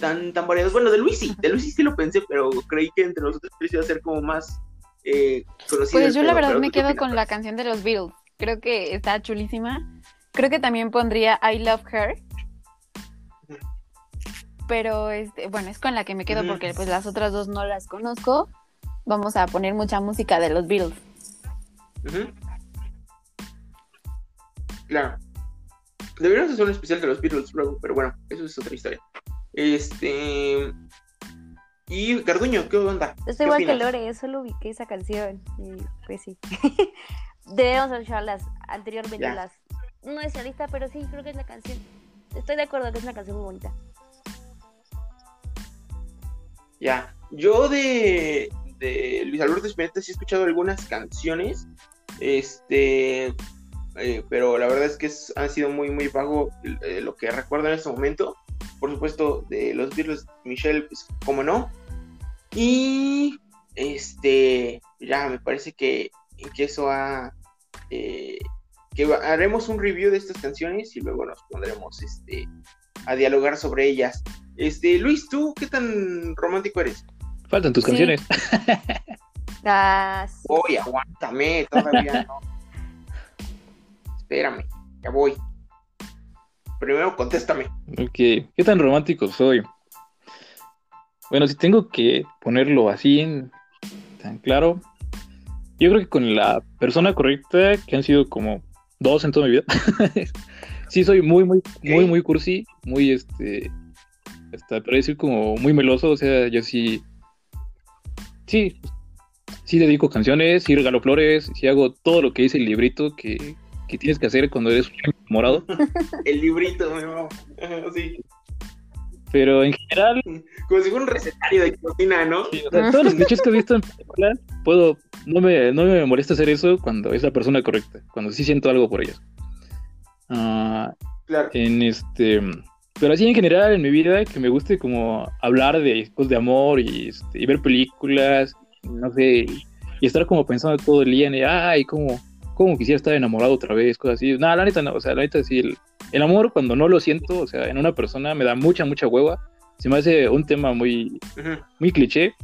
tan, tan variados. Bueno, de Luis sí, de Luis sí, lo pensé, pero creí que entre nosotros tres iba a ser como más eh, conocido.
Pues yo la verdad me
¿tú qué
quedo con la canción de los Beatles. Creo que está chulísima. Creo que también pondría I Love Her. Pero este, bueno, es con la que me quedo porque pues las otras dos no las conozco. Vamos a poner mucha música de los Beatles.
Ujú. Claro. Deberíamos hacer un especial de los Beatles luego, pero bueno, eso es otra historia. Este. Y Carduño, ¿qué onda?
Estoy
¿Qué
igual que? Lore, solo ubiqué esa canción. Y pues sí. Debemos escucharlas anteriormente
Ya.
las. No es lista, pero sí, creo que es la canción. Estoy de acuerdo que es una canción muy bonita.
Ya. Yo de, de Luis Alberto Spinetta sí he escuchado algunas canciones. Este. Eh, pero la verdad es que es- han sido muy, muy vago eh, lo que recuerdo en este momento. Por supuesto, de los Beatles, Michelle, pues, como no. Y. Este. Ya, me parece que, que eso ha. eh, que haremos un review de estas canciones y luego nos pondremos este, a dialogar sobre ellas. Este, Luis, ¿tú qué tan romántico eres?
Faltan tus
Sí.
canciones.
Sí.
Oye, aguántame, todavía no. Espérame, ya voy. Primero contéstame.
Ok, ¿qué tan romántico soy? Bueno, si tengo que ponerlo así tan claro, yo creo que con la persona correcta, que han sido como dos en toda mi vida, sí soy muy, muy, muy, muy cursi, muy, este, hasta para decir como muy meloso, o sea, yo sí, sí, sí dedico canciones, sí regalo flores, sí hago todo lo que dice el librito que, que tienes que hacer cuando eres un enamorado.
El librito, mi mamá. Ajá, Sí.
Pero en general,
Como si fuera un recetario de cocina, ¿no?
sí, o sea, todos los clichés que he visto en películas, puedo, no me, no me molesta hacer eso cuando es la persona correcta, cuando sí siento algo por ellas. Ah,
Claro.
en este, pero así en general en mi vida, que me guste como hablar de cosas de amor y, este, y ver películas, no sé, y estar como pensando todo el día en, ay, cómo, cómo quisiera estar enamorado otra vez, cosas así. No, la neta no, o sea, la neta sí, el, el amor cuando no lo siento, o sea, en una persona me da mucha, mucha hueva. Se me hace un tema muy, muy cliché.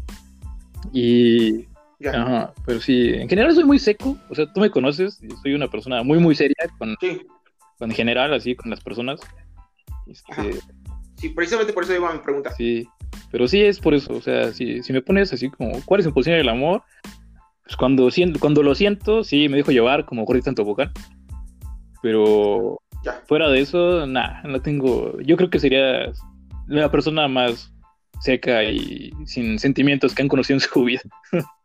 Y,
Ya.
ajá, pero sí, en general soy muy seco, o sea, tú me conoces, soy una persona muy, muy seria con,
Sí,
con en general, así, con las personas. Este,
sí, precisamente por eso iba mi pregunta.
Sí, pero sí es por eso, o sea, si, si me pones así como, ¿cuál es mi posición del amor? Pues cuando, siento, cuando lo siento, sí, me dejo llevar como gordita en tobogán. Pero
Ya.
fuera de eso, nada, no tengo, yo creo que sería la persona más seca y sin sentimientos que han conocido en su vida.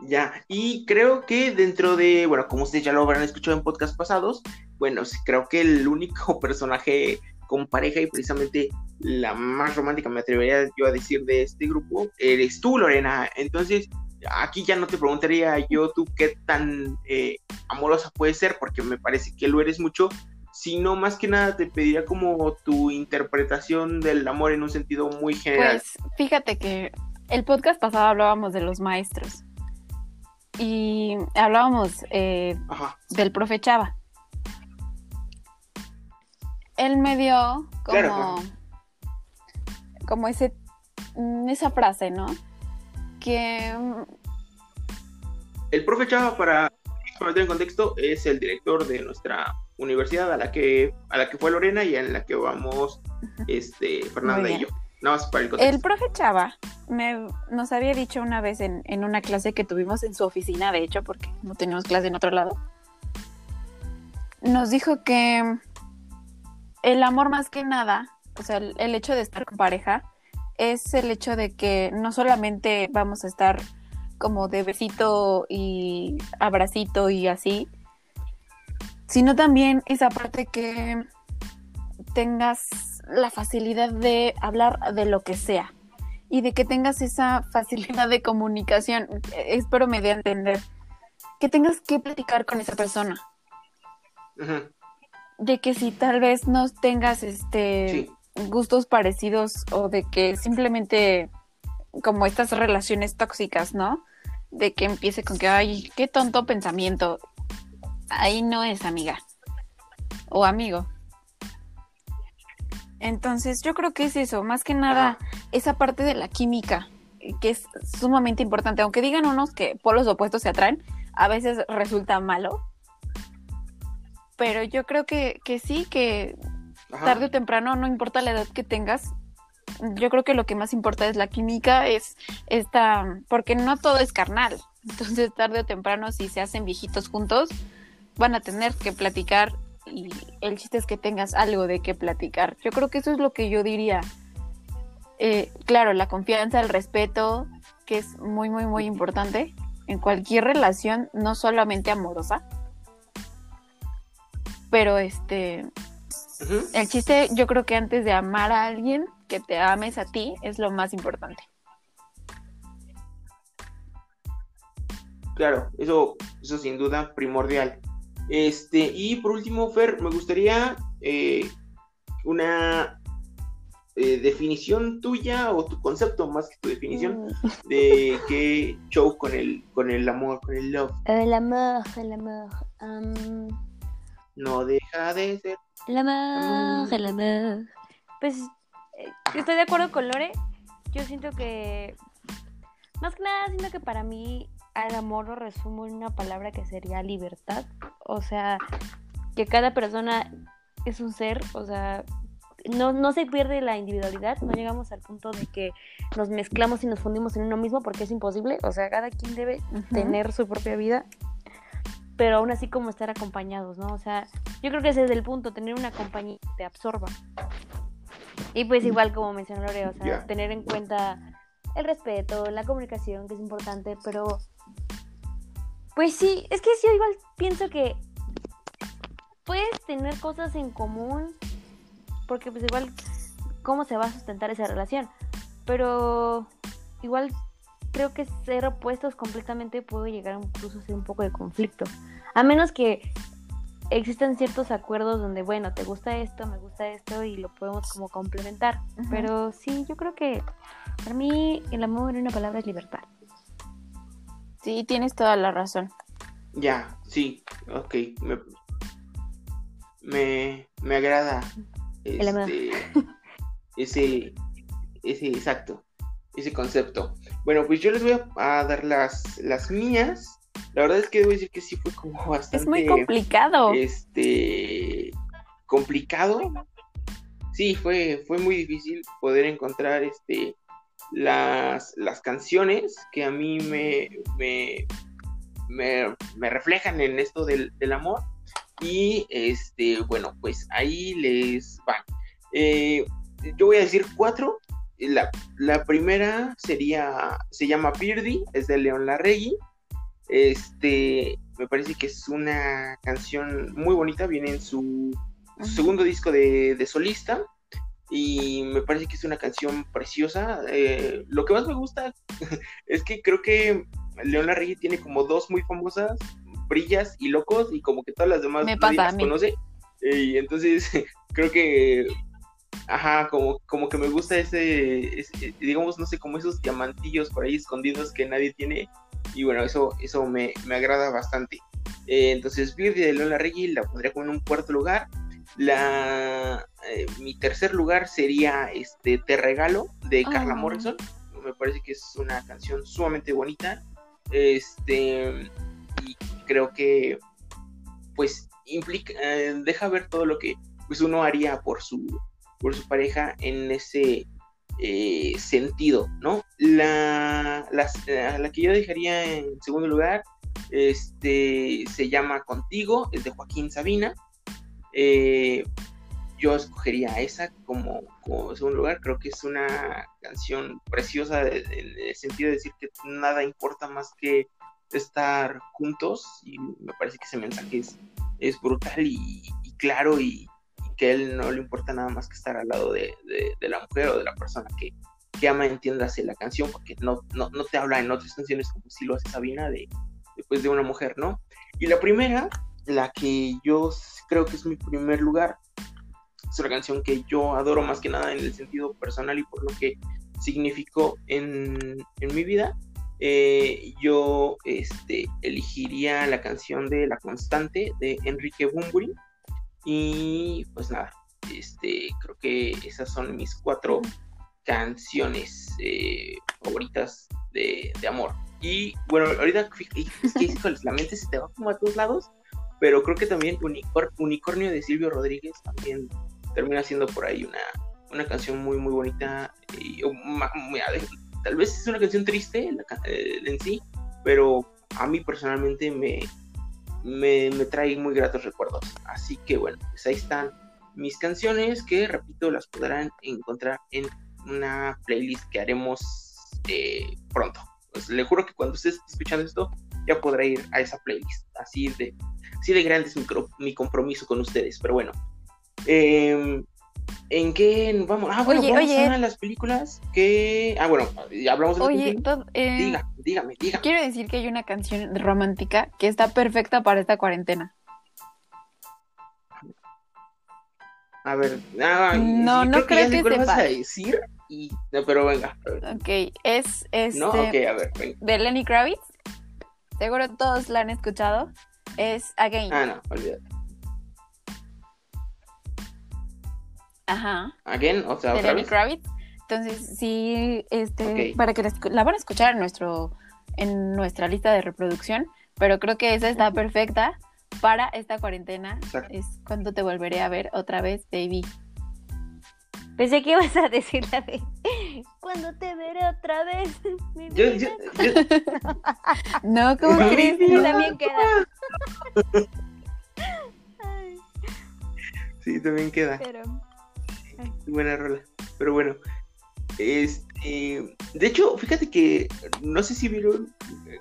Ya, y creo que dentro de, bueno, como ustedes ya lo habrán escuchado en podcast pasados, bueno, creo que el único personaje con pareja y precisamente la más romántica, me atrevería yo a decir de este grupo, eres tú, Lorena. Entonces, aquí ya no te preguntaría yo tú qué tan eh, amorosa puedes ser, porque me parece que lo eres mucho, sino más que nada te pediría como tu interpretación del amor en un sentido muy general.
Pues fíjate que el podcast pasado hablábamos de los maestros y hablábamos eh, del profe Chava. Él me dio como,
Claro,
como ese, mm, esa frase, ¿no? Que mm,
El profe Chava, para poner en contexto, es el director de nuestra universidad a la que, a la que fue Lorena y en la que vamos este, Fernanda y yo. Nada más para el contexto.
el profe Chava me, nos había dicho una vez en, en una clase que tuvimos en su oficina, de hecho, porque no teníamos clase en otro lado. Nos dijo que el amor más que nada, o sea, el, el hecho de estar con pareja, es el hecho de que no solamente vamos a estar como de besito y abracito y así, sino también esa parte que tengas la facilidad de hablar de lo que sea y de que tengas esa facilidad de comunicación. Eh, Espero me dé a entender. Que tengas que platicar con esa persona. De que si tal vez no tengas este
Sí.
Gustos parecidos o de que simplemente como estas relaciones tóxicas, ¿no? De que empiece con que, ay, qué tonto pensamiento. Ahí no es amiga o amigo. Entonces yo creo que es eso, más que nada esa parte de la química, que es sumamente importante. Aunque digan unos que polos opuestos se atraen, a veces resulta malo. Pero yo creo que, que sí, que tarde o temprano, no importa la edad que tengas, yo creo que lo que más importa es la química, es esta, porque no todo es carnal. Entonces, tarde o temprano, si se hacen viejitos juntos, van a tener que platicar y el chiste es que tengas algo de qué platicar. Yo creo que eso es lo que yo diría. Eh, claro, la confianza, el respeto, que es muy, muy, muy importante en cualquier relación, no solamente amorosa. Pero este, El chiste, yo creo que antes de amar a alguien, que te ames a ti, es lo más importante.
Claro, eso, eso sin duda primordial. Este, y por último, Fer, me gustaría eh, una eh, definición tuya o tu concepto más que tu definición de qué show con el, con el amor, con el love.
El amor, el amor. am,
No deja de ser.
El amor, el amor. Pues eh, estoy de acuerdo con Lore. Yo siento que. Más que nada, siento que para mí al amor lo resumo en una palabra que sería libertad. O sea, que cada persona es un ser, o sea, no, no se pierde la individualidad, no llegamos al punto de que nos mezclamos y nos fundimos en uno mismo porque es imposible. O sea, cada quien debe tener su propia vida, pero aún así como estar acompañados, ¿no? O sea, yo creo que ese es el punto, tener una compañía que te absorba. Y pues igual como mencionó Lore, o sea, tener en cuenta el respeto, la comunicación, que es importante, pero pues sí, es que yo igual pienso que puedes tener cosas en común, porque pues igual cómo se va a sustentar esa relación. Pero igual creo que ser opuestos completamente puede llegar incluso a ser un poco de conflicto. A menos que existan ciertos acuerdos donde, bueno, te gusta esto, me gusta esto y lo podemos como complementar. Pero sí, yo creo que para mí el amor en una palabra es libertad.
Sí, tienes toda la razón.
Ya, sí, ok. Me, me, me agrada
El amor.
este, ese, ese, exacto, ese concepto. Bueno, pues yo les voy a, dar las, las mías. La verdad es que debo decir que sí fue como bastante...
Es muy complicado.
este complicado. Sí, fue, fue muy difícil poder encontrar este las, las canciones que a mí me, me, me, me reflejan en esto del, del amor. Y este, bueno, pues ahí les va. Eh, yo voy a decir cuatro. La, la primera sería, se llama Birdie, es de León Larregui. Este, me parece que es una canción muy bonita, viene en su, segundo disco de, de solista y me parece que es una canción preciosa. Eh, lo que más me gusta es que creo que León Larregui tiene como dos muy famosas, Brillas y Locos, y como que todas las demás
Me pasa
las conoce. Y entonces creo que, ajá, como, como que me gusta ese, ese, digamos, no sé, como esos diamantillos por ahí escondidos que nadie tiene. Y bueno, eso, eso me, me agrada bastante. Eh, entonces, Birdie de León Larregui la pondría como en un cuarto lugar. La, eh, mi tercer lugar sería este Te Regalo de Carla
Ah.
Morrison. Me parece que es una canción sumamente bonita. Este, y creo que, pues, implica, eh, deja ver todo lo que pues, uno haría por su, por su pareja en ese eh, sentido, ¿no? La, eh, la que yo dejaría en segundo lugar este, se llama Contigo, es de Joaquín Sabina. Eh, yo escogería esa como, como segundo lugar. Creo que es una canción preciosa en el sentido de decir que nada importa más que estar juntos. Y me parece que ese mensaje es, es brutal y, y claro y que él no le importa nada más que estar al lado de, de- la mujer o de la persona que, que ama, entiéndase la canción, porque no, no, no te habla en otras canciones como si lo hace Sabina de, después de una mujer, ¿no? Y la primera, la que yo creo que es mi primer lugar, es una canción que yo adoro más que nada en el sentido personal y por lo que significó en, en mi vida. Eh, yo este, elegiría la canción de La Constante de Enrique Bumburi. Y pues nada, este, creo que esas son mis cuatro canciones eh, favoritas de, de amor. Y bueno, ahorita es que la mente se te va como a todos lados, pero creo que también Unicor- Unicornio de Silvio Rodríguez también termina siendo por ahí una, una canción muy, muy bonita. Tal vez es una canción triste ca- eh, en sí, pero a mí personalmente me, me, trae muy gratos recuerdos. Así que bueno, pues ahí están mis canciones que, repito, las podrán encontrar en una playlist que haremos eh, pronto. Pues le juro que cuando usted esté escuchando esto, ya podrá ir a esa playlist. Así de, así de grande es mi, compromiso con ustedes. Pero bueno, eh, ¿en qué vamos? Ah, bueno,
Oye,
vamos
oye.
a las películas que. Ah, bueno, ya hablamos de
Oye. Todd, eh,
Diga, dígame, dígame.
quiero decir que hay una canción romántica que está perfecta para esta cuarentena.
A ver, ah,
No,
sí,
no creo
sé
que
cuál vas a decir. Y, no, pero venga.
Ok, es este
¿no? Ok, a ver, venga.
de Lenny Kravitz. Seguro todos la han escuchado. Es Again.
Ah, no, olvídate.
Ajá.
Again, o sea, otra vez.
Kravitz. Entonces, sí, este, para que la, van a escuchar en nuestro, en nuestra lista de reproducción, pero creo que esa está perfecta para esta cuarentena.
Exacto.
Es cuando te volveré a ver otra vez, baby.
Pensé que ibas a decir la de cuando te veré otra vez. mi
Yo,
vida".
yo, yo,
No, ¿cómo
No,
crees?
No.
también queda. Ay,
sí, también queda.
pero
Buena rola. Pero bueno. Este. De hecho, fíjate que. No sé si vieron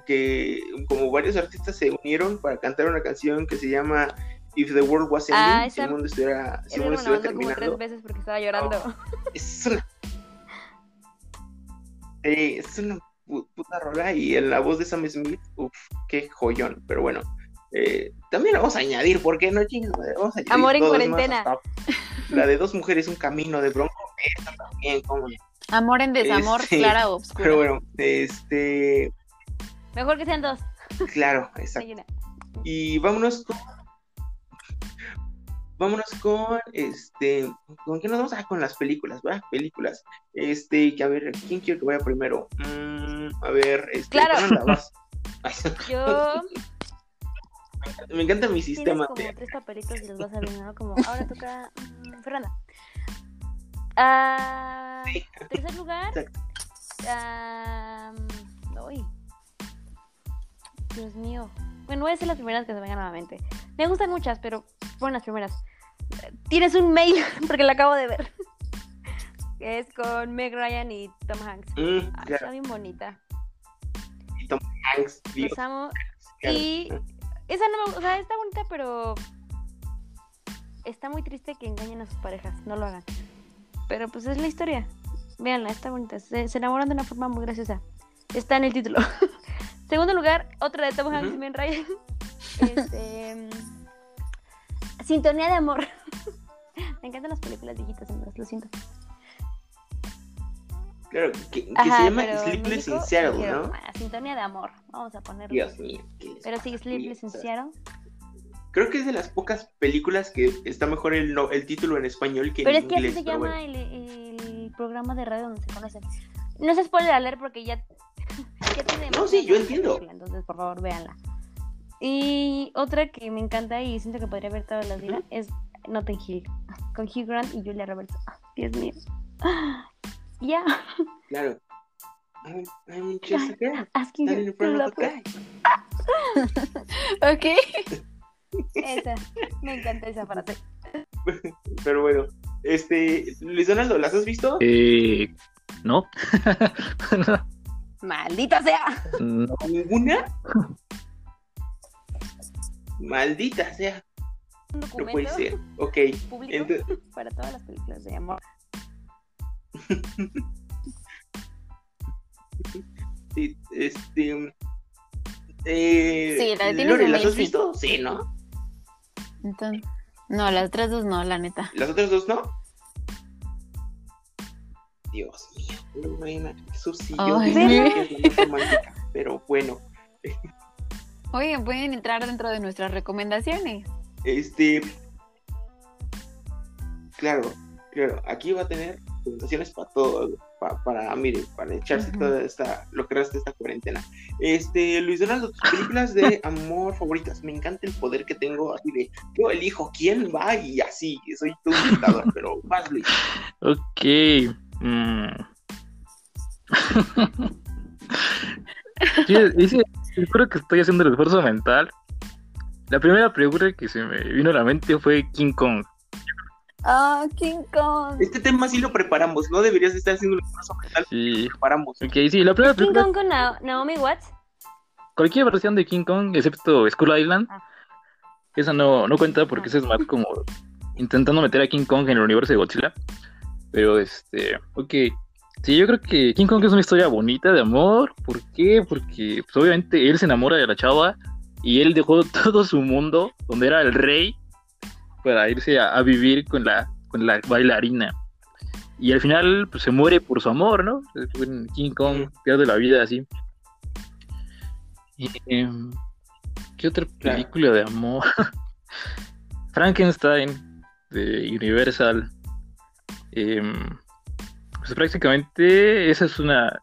que como varios artistas se unieron para cantar una canción que se llama If the World Was Ending,
Ah,
si
esa-
el mundo estuviera, si el mundo estuviera
como tres
terminando.
veces porque estaba llorando.
Es una, Sí, es una pu- puta rola y en la voz de Sam Smith, uff, qué joyón. Pero bueno, eh, también la vamos a añadir, ¿por qué no madre? Vamos a añadir
Amor en
más,
cuarentena.
La de dos mujeres, un camino de bronco, esta también, como
Amor en desamor,
Este,
clara o obscura.
Pero bueno, este,
Mejor que sean dos.
claro, exacto. Y vámonos con. Vámonos con este. ¿Con qué nos vamos? Ah, con las películas, ¿verdad? Películas. Este, que a ver, ¿quién quiere que vaya primero? Mm, a ver, este.
Claro. Yo
Me encanta mi
tienes
sistema.
como
de-
tres papelitos y los vas abriendo, ¿no? Como ahora toca mm, Fernanda. Ah,
Sí.
tercer lugar.
Exacto.
ah, uy. Dios mío. Bueno, voy a hacer las primeras que se vengan a la mente. Me gustan muchas, pero fueron las primeras. Tienes un mail, porque la acabo de ver. Que es con Meg Ryan y Tom Hanks.
Mm,
Ah, Está bien bonita.
y Tom Hanks, Dios,
Los amo. Y esa no me o sea, está bonita, pero está muy triste que engañen a sus parejas, no lo hagan. Pero pues es la historia. Véanla, está bonita. Se, se enamoran de una forma muy graciosa. Está en el título. Segundo lugar, otra de Tom Hanks y Ryan. Este, mm, Sintonía de amor. Me encantan las películas viejitas, lo siento.
Claro, que, que
Ajá,
se llama
pero
Sleepless in Seattle, ¿no?
"Ah, Sintonía de amor. Vamos a ponerlo.
Dios mío. ¿qué les
Pero sí? Sleepless in Seattle.
Creo que es de las pocas películas que está mejor el, no- el título en español que
Pero
en
es que así
inglés.
se
pero
llama
bueno.
el, el programa de radio donde se conocen. No se spoiler a leer porque ya, ya tiene
No, sí, yo entiendo.
película, entonces, por favor, véanla. Y otra que me encanta y siento que podría ver toda la vida
Ujú.
es Notting Hill, con Hugh Grant y Julia Roberts. Ah, Dios mío. Ah, Ya,
Claro. I'm, I'm just a girl
asking you
in
to love
a guy.
Ok.
Esa, me encanta esa frase.
Pero bueno, este, Luis Donaldo, ¿las has visto?
Eh, no.
¡Maldita sea!
no.
¿Ninguna? Maldita sea, no puede ser. Ok,
público
ent-
para todas las películas de amor.
sí, este. Eh,
Sí, la de
Lore, ¿las has
sí.
visto? Sí, ¿no?
Entonces, no, las otras dos no, la neta.
¿Las otras dos no? Dios mío, Lorena, eso sí, yo
Ay,
digo
sí.
que es la más romántica, pero bueno,
Oye, pueden entrar dentro de nuestras recomendaciones.
este. Claro, claro, aquí va a tener recomendaciones para todo, pa- para, mire, para echarse toda esta, lo que resta de esta cuarentena. Este, Luis Donaldo, tus películas de amor favoritas, me encanta el poder que tengo, así de, yo elijo quién va y así, soy tu dictador, pero vas, Luis.
Ok. mm. Sí, Espero que estoy haciendo el esfuerzo mental. La primera pregunta que se me vino a la mente fue King Kong.
Ah, King Kong.
Este tema sí lo preparamos, no deberías estar haciendo un esfuerzo mental,
Sí.
lo preparamos.
Ok, sí, la primera
King
película,
Kong con Na- Naomi Watts.
cualquier versión de King Kong, excepto Skull Island,
Ah.
esa no, no cuenta porque esa es más como intentando meter a King Kong en el universo de Godzilla. Pero este, ok. Sí, yo creo que King Kong es una historia bonita de amor. ¿Por qué? Porque pues, obviamente él se enamora de la chava y él dejó todo su mundo, donde era el rey, para irse a, a vivir con la, con la bailarina. Y al final pues, se muere por su amor, ¿no? King Kong pierde la vida así. Y, em, ¿Qué otra
Claro.
película de amor? Frankenstein de Universal. Em, pues prácticamente esa es una...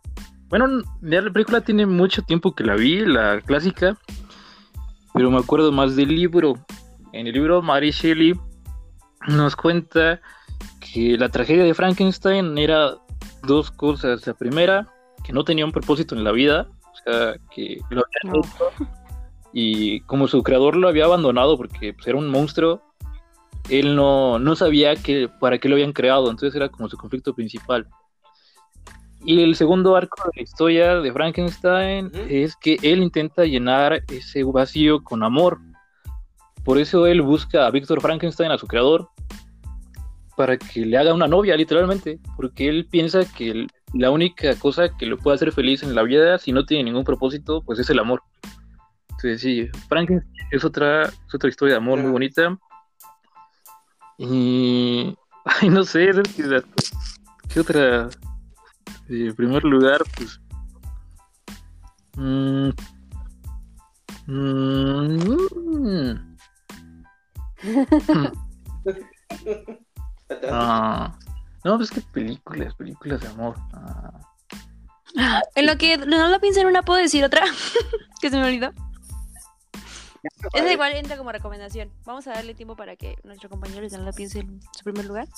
Bueno, ya la película tiene mucho tiempo que la vi, la clásica, pero me acuerdo más del libro. En el libro Mary Shelley nos cuenta que la tragedia de Frankenstein era dos cosas. La primera, que no tenía un propósito en la vida, o sea, que lo habían
No.
hecho y como su creador lo había abandonado porque pues, era un monstruo, él no, no sabía que, para qué lo habían creado, entonces era como su conflicto principal. Y el segundo arco de la historia de Frankenstein es que él intenta llenar ese vacío con amor. Por eso él busca a Víctor Frankenstein, a su creador, para que le haga una novia, literalmente, porque él piensa que la única cosa que lo puede hacer feliz en la vida, si no tiene ningún propósito, pues es el amor. Entonces, sí, Frankenstein es otra, es otra historia de amor muy bonita. Y, ay, no sé, ¿qué otra? En primer lugar, pues... mm, mm, ah, no, pues que películas, películas de amor. ah.
En lo que no lo pienso en una, ¿puedo decir otra? que se me olvidó. Esa igual entra como recomendación. Vamos a darle tiempo para que nuestro compañero no la piense en su primer lugar.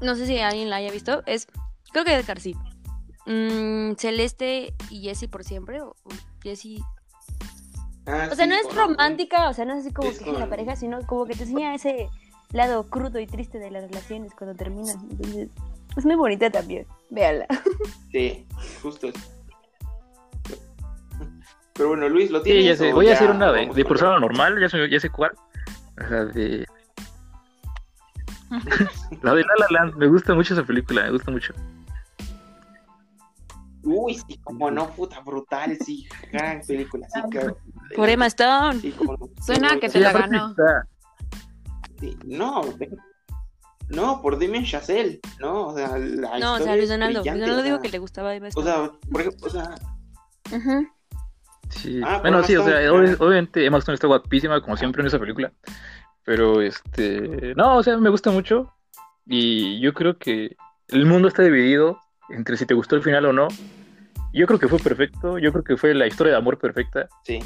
No sé si alguien la haya visto. Es, creo que Edgar sí. Mm, Celeste y Jessie por siempre. O, o Jessie.
Ah,
O sea,
sí,
no es
con-
romántica, o sea, no es así como
Es
que es la
con-
pareja, sino como que te enseña ese lado crudo y triste de las relaciones cuando terminan. Entonces, es muy bonita también. Véala.
Sí, justo. Pero bueno, Luis, ¿lo
Sí,
tienes?
ya sé. Voy a hacer una de, de
con
persona normal, ya sé, ya sé cuál. La de. la de La La Land. Me gusta mucho esa película, me gusta mucho.
Uy, sí, como no, puta, brutal, sí, gran película, sí, claro.
Por Emma Stone.
Sí.
Suena
Sí,
que te la ganó.
sí, No, no, por Damien Chazelle, no, o sea, la
No, o sea, Luis Donaldo. Luis Donaldo
o
dijo que le gustaba Emma
O
Stone.
sea, por ejemplo, o sea.
Sí.
Ah,
bueno, sí, o sea, obviamente Emma Stone está guapísima, como siempre en esa película. Pero, este. No, o sea, me gusta mucho. Y yo creo que el mundo está dividido entre si te gustó el final o no. Yo creo que fue perfecto. Yo creo que fue la historia de amor perfecta.
sí,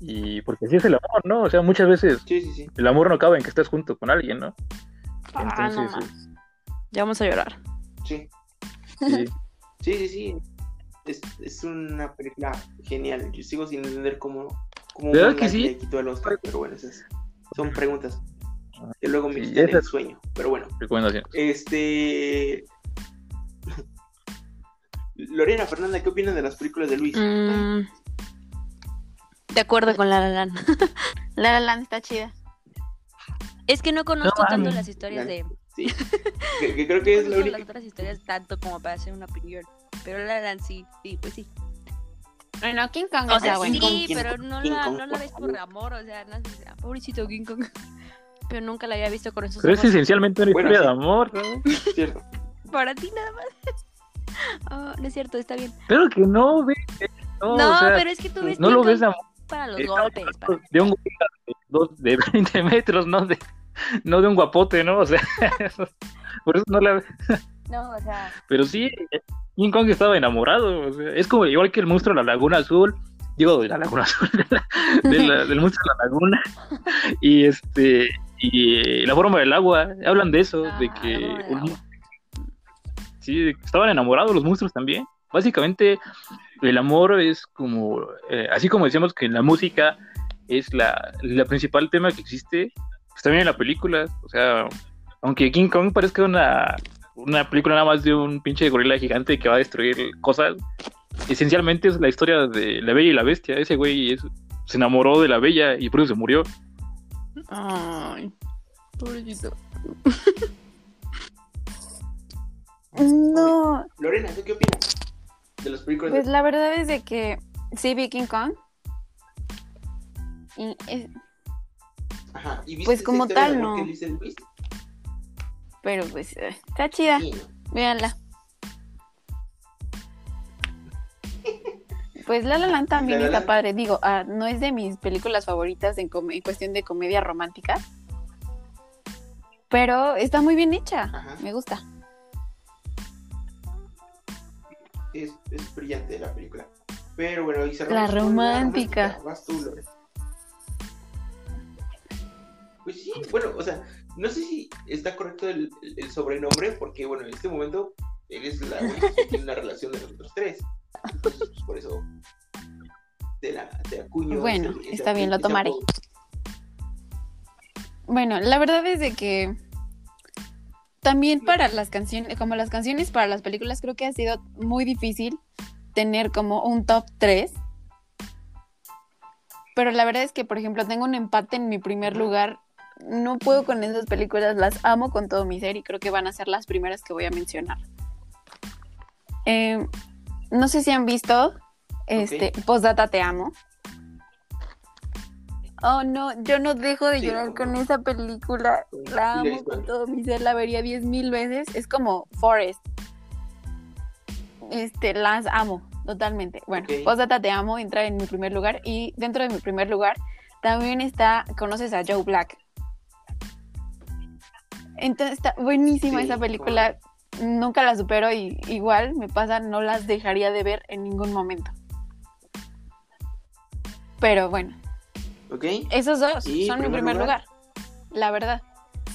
Y porque así es el amor, ¿no? O sea, muchas veces
sí, sí, sí.
el amor no acaba en que estés junto con alguien, ¿no?
Ah, no
Entonces,
más. Ya vamos a llorar.
Sí,
sí.
sí, sí, sí. Es, es una película genial. Yo sigo sin entender cómo, cómo
¿Verdad
Moonlight
que sí?
le quitó el Oscar, pero bueno, esas son preguntas que luego me
Sí,
quitan el sueño. Pero bueno,
recomendaciones.
este. Lorena Fernanda, ¿qué opinas de las películas de Luis?
Mm, de acuerdo con La La Land.
La La Land está chida.
Es que no conozco
No,
tanto las historias de.
Sí. que, que creo que es
No
la
conozco
única.
las otras historias tanto como para hacer una opinión. Pero La La Land sí, sí, pues sí.
Bueno, King Kong
O
está
sea,
bueno.
Sí,
King
pero no
King
la, no la ves por amor, o sea, no sé, pobrecito King Kong. Pero nunca la había visto con esos
Pero es esencialmente una
Bueno,
historia
sí.
de amor, ¿no?
Cierto.
Para ti nada más. Ah, no es cierto, está bien.
Pero que no, ve. No,
No,
o sea,
pero es que tú ves
no lo ves
para los
Estamos
golpes. para-
de un de, dos- de 20 metros, no de, no de un guapote, ¿no? O sea, por eso no la
No, o sea,
Pero sí, King Kong estaba enamorado. o sea, es como igual que el monstruo de la Laguna Azul. Digo, de la Laguna Azul, de la- de la- del monstruo de la Laguna. Y este, y la forma del agua. Hablan de eso,
Ah,
de
la
que. un-. Estaban enamorados los monstruos también. Básicamente, el amor es como. eh, así como decíamos que en la música es la, principal tema que existe, pues también en la película. O sea, aunque King Kong parezca una, una película nada más de un pinche gorila gigante que va a destruir cosas, esencialmente es la historia de la bella y la bestia. Ese güey se enamoró de la bella y por eso se murió.
Ay, pobrecito.
No,
Lorena, ¿tú qué opinas de las películas
pues
de
la verdad es de que sí vi King Kong. Y es-
Ajá. ¿Y viste
pues como tal, no.
que
pero pues eh, está chida,
Sí, ¿no?
véanla. Pues La La Land también
La La
está padre. Digo, ah, no es de mis películas favoritas en, com- en cuestión de comedia romántica. Pero está muy bien hecha.
Ajá.
Me gusta.
Es, es brillante la película. Pero bueno, y cerramos
La
con
romántica.
Vas tú, Lorena. Pues sí, bueno, o sea, no sé si está correcto el, sobrenombre, porque bueno, en este momento eres la que tiene una relación de nosotros tres. Entonces, pues, por eso te la te acuño.
Bueno,
ese- ese
está bien, lo
ese
tomaré. Bueno, la verdad es de que también para las canciones, como las canciones para las películas, creo que ha sido muy difícil tener como un top 3. Pero la verdad es que, por ejemplo, tengo un empate en mi primer lugar. No puedo con esas películas, las amo con todo mi ser y creo que van a ser las primeras que voy a mencionar. Eh, no sé si han visto este Postdata Te Amo. Oh no, yo no dejo de
Sí,
llorar
no,
con esa película. La amo con todo mi ser, la vería diez mil veces. Es como Forest. Este, las amo totalmente. Bueno,
Ok.
Postdata Te Amo entra en mi primer lugar y dentro de mi primer lugar también está, conoces a Joe Black. Entonces está buenísima
Sí,
esa película. Nunca la supero y igual me pasa, no las dejaría de ver en ningún momento. Pero bueno,
¿Ok?
esos dos
¿Y
son mi
primer lugar?
lugar? la verdad.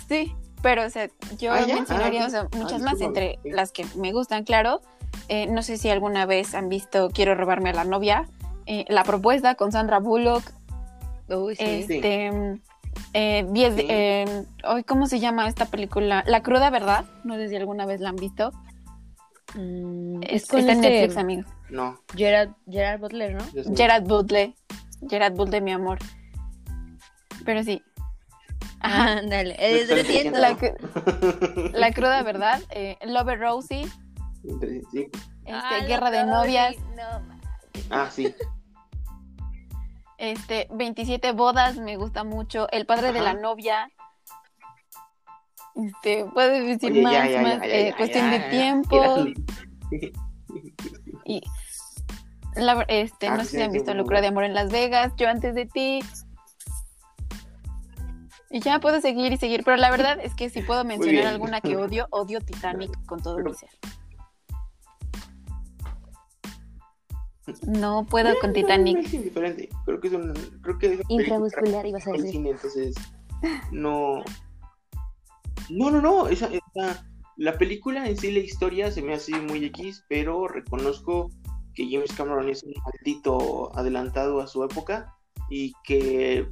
Sí, pero o sea, yo
Ah,
mencionaría
Ah,
o sea,
ok. Ah,
muchas más entre las que me gustan, claro. Eh, no sé si alguna vez han visto Quiero robarme a la novia, eh, La propuesta con Sandra Bullock,
Uy, sí.
este, eh, diez
Sí.
eh, ¿cómo se llama esta película? La cruda verdad, no sé si alguna vez la han visto.
Mm,
Es,
con
está en
este
Netflix, amigo.
No.
Gerard, Gerard Butler, ¿no?
Gerard Butler, Gerard Butler, mi amor. Pero sí.
Ándale. Reciente.
La, la cruda verdad, eh, Lover Rosie,
Sí.
este,
Ah,
Guerra de Novias,
No,
Ah, sí.
este, 27 bodas, me gusta mucho, El padre de la novia. Este, puedes decir
Oye,
más,
ya, ya,
más,
ya,
eh,
ya,
cuestión
ya,
de
ya.
tiempo. Y la este,
Ah,
no
sí,
sé si han visto Locura de Amor en Las Vegas, Yo antes de ti. Y ya puedo seguir y seguir, pero la verdad es que si puedo mencionar alguna que odio, odio Titanic con todo mi ser. No puedo con
No,
Titanic.
es indiferente. Creo que es un. Creo que es una
Inframuscular, ibas a decir.
cine, entonces. No. No, no, no. Esa, esa- la película en sí, la historia se me hace muy X, pero reconozco que James Cameron es un maldito adelantado a su época y que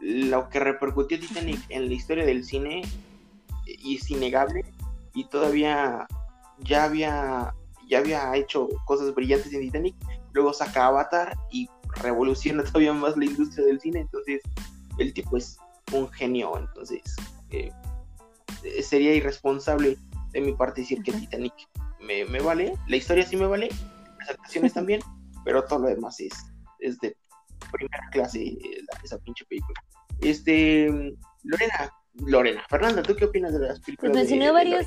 lo que repercutió Titanic en la historia del cine es innegable y todavía ya había ya había hecho cosas brillantes en Titanic luego saca Avatar y revoluciona todavía más la industria del cine entonces el tipo es un genio entonces eh, sería irresponsable de mi parte decir que. Titanic me, me vale la historia sí me vale las actuaciones también pero todo lo demás es, es de primera clase eh, la- esa pinche película este Lorena Lorena Fernanda ¿tú qué opinas de las
Pues
películas de-
mencioné
de
varios,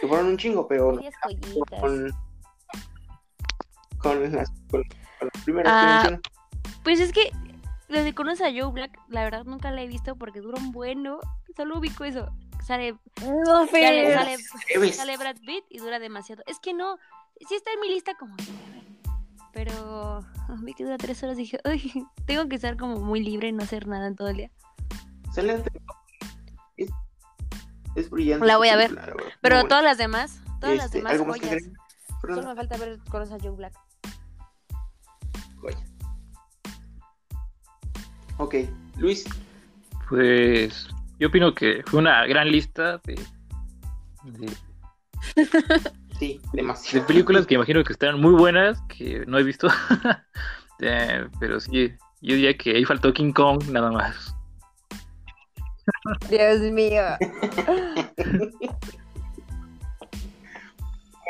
que fueron un chingo pero con, con las, con, con las primeras
Ah,
que.
Pues es que desde que conoces a Joe Black, la verdad nunca la he visto porque dura un bueno. Solo ubico eso. Sale,
No,
sale, sale, sale Brad Pitt y dura demasiado. Es que no, sí está en mi lista como Pero ah, vi que dura tres horas y dije, "Ay, tengo que estar como muy libre y no hacer nada en todo el día.
Antes- es, es brillante.
La voy a ver. Pero todas las demás, todas las
Este,
demás
¿Algo más que
joyas. Solo me falta ver Conoces a Joe Black.
Joya. Ok, Luis.
Pues yo opino que fue una gran lista de, de,
Sí,
de
demasiado.
películas que imagino que están muy buenas, que no he visto. Eh, pero sí, yo diría que ahí faltó King Kong nada más.
Dios mío.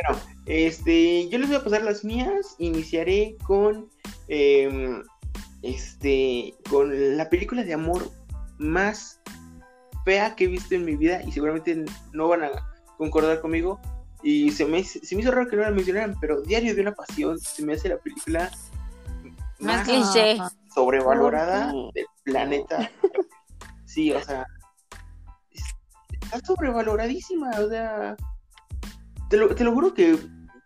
Bueno, este, yo les voy a pasar las mías. Iniciaré con em, este, con la película de amor más fea que he visto en mi vida y seguramente no van a concordar conmigo. Y se me, se me hizo raro que no la mencionaran, pero Diario de una Pasión se me hace la película
Más cliché.
sobrevalorada
¿Por
del planeta. Sí, o sea, es- está sobrevaloradísima, o sea, te lo, te lo juro que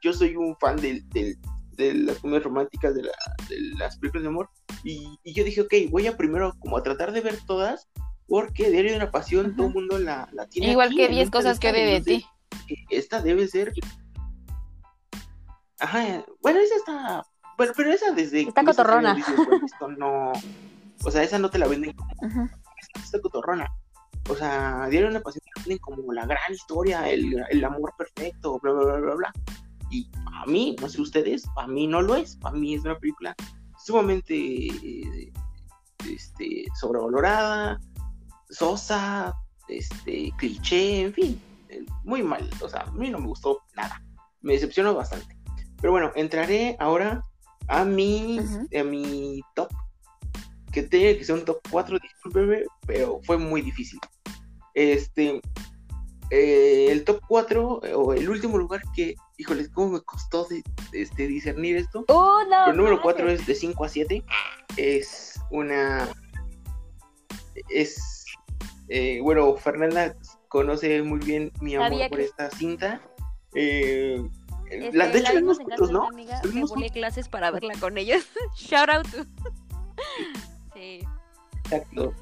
yo soy un fan del, del- de las comedias románticas, de, la- de las películas de amor, y, y yo dije, ok, voy a primero como a tratar de ver todas, porque Diario de una Pasión todo el mundo la, la tiene
Igual
aquí
que
en
10
un
cosas que odio de ti.
Que esta debe ser. Ajá, bueno, esa está. Bueno, pero esa desde.
Está cotorrona.
dices, "Bueno, esto no. O sea, esa no te la venden como esta cotorrona. O sea, Diario una pasión te la venden como la gran historia, el, el amor perfecto, bla, bla, bla, bla, bla. Y a mí, no sé ustedes, para mí no lo es. Para mí es una película sumamente eh, este, sobrevalorada, sosa, este, cliché, en fin, muy mal. O sea, a mí no me gustó nada. Me decepcionó bastante. Pero bueno, entraré ahora a mi, a mi top. Que tiene que ser un top 4, discúlpeme, pero fue muy difícil. Este, eh, el top 4, eh, o el último lugar que, híjoles, cómo me costó de- este, discernir esto.
¡Oh, no!
El número 4
mames!
es de 5 a 7. Es una. Es. eh, bueno, Fernanda conoce muy bien mi amor
Sabía
por
que-
esta cinta. Eh,
Este,
la- de hecho, la
vimos
juntos, ¿no?
amiga, me volé clases para verla con ellos. Shout out to. Sí,
Exacto.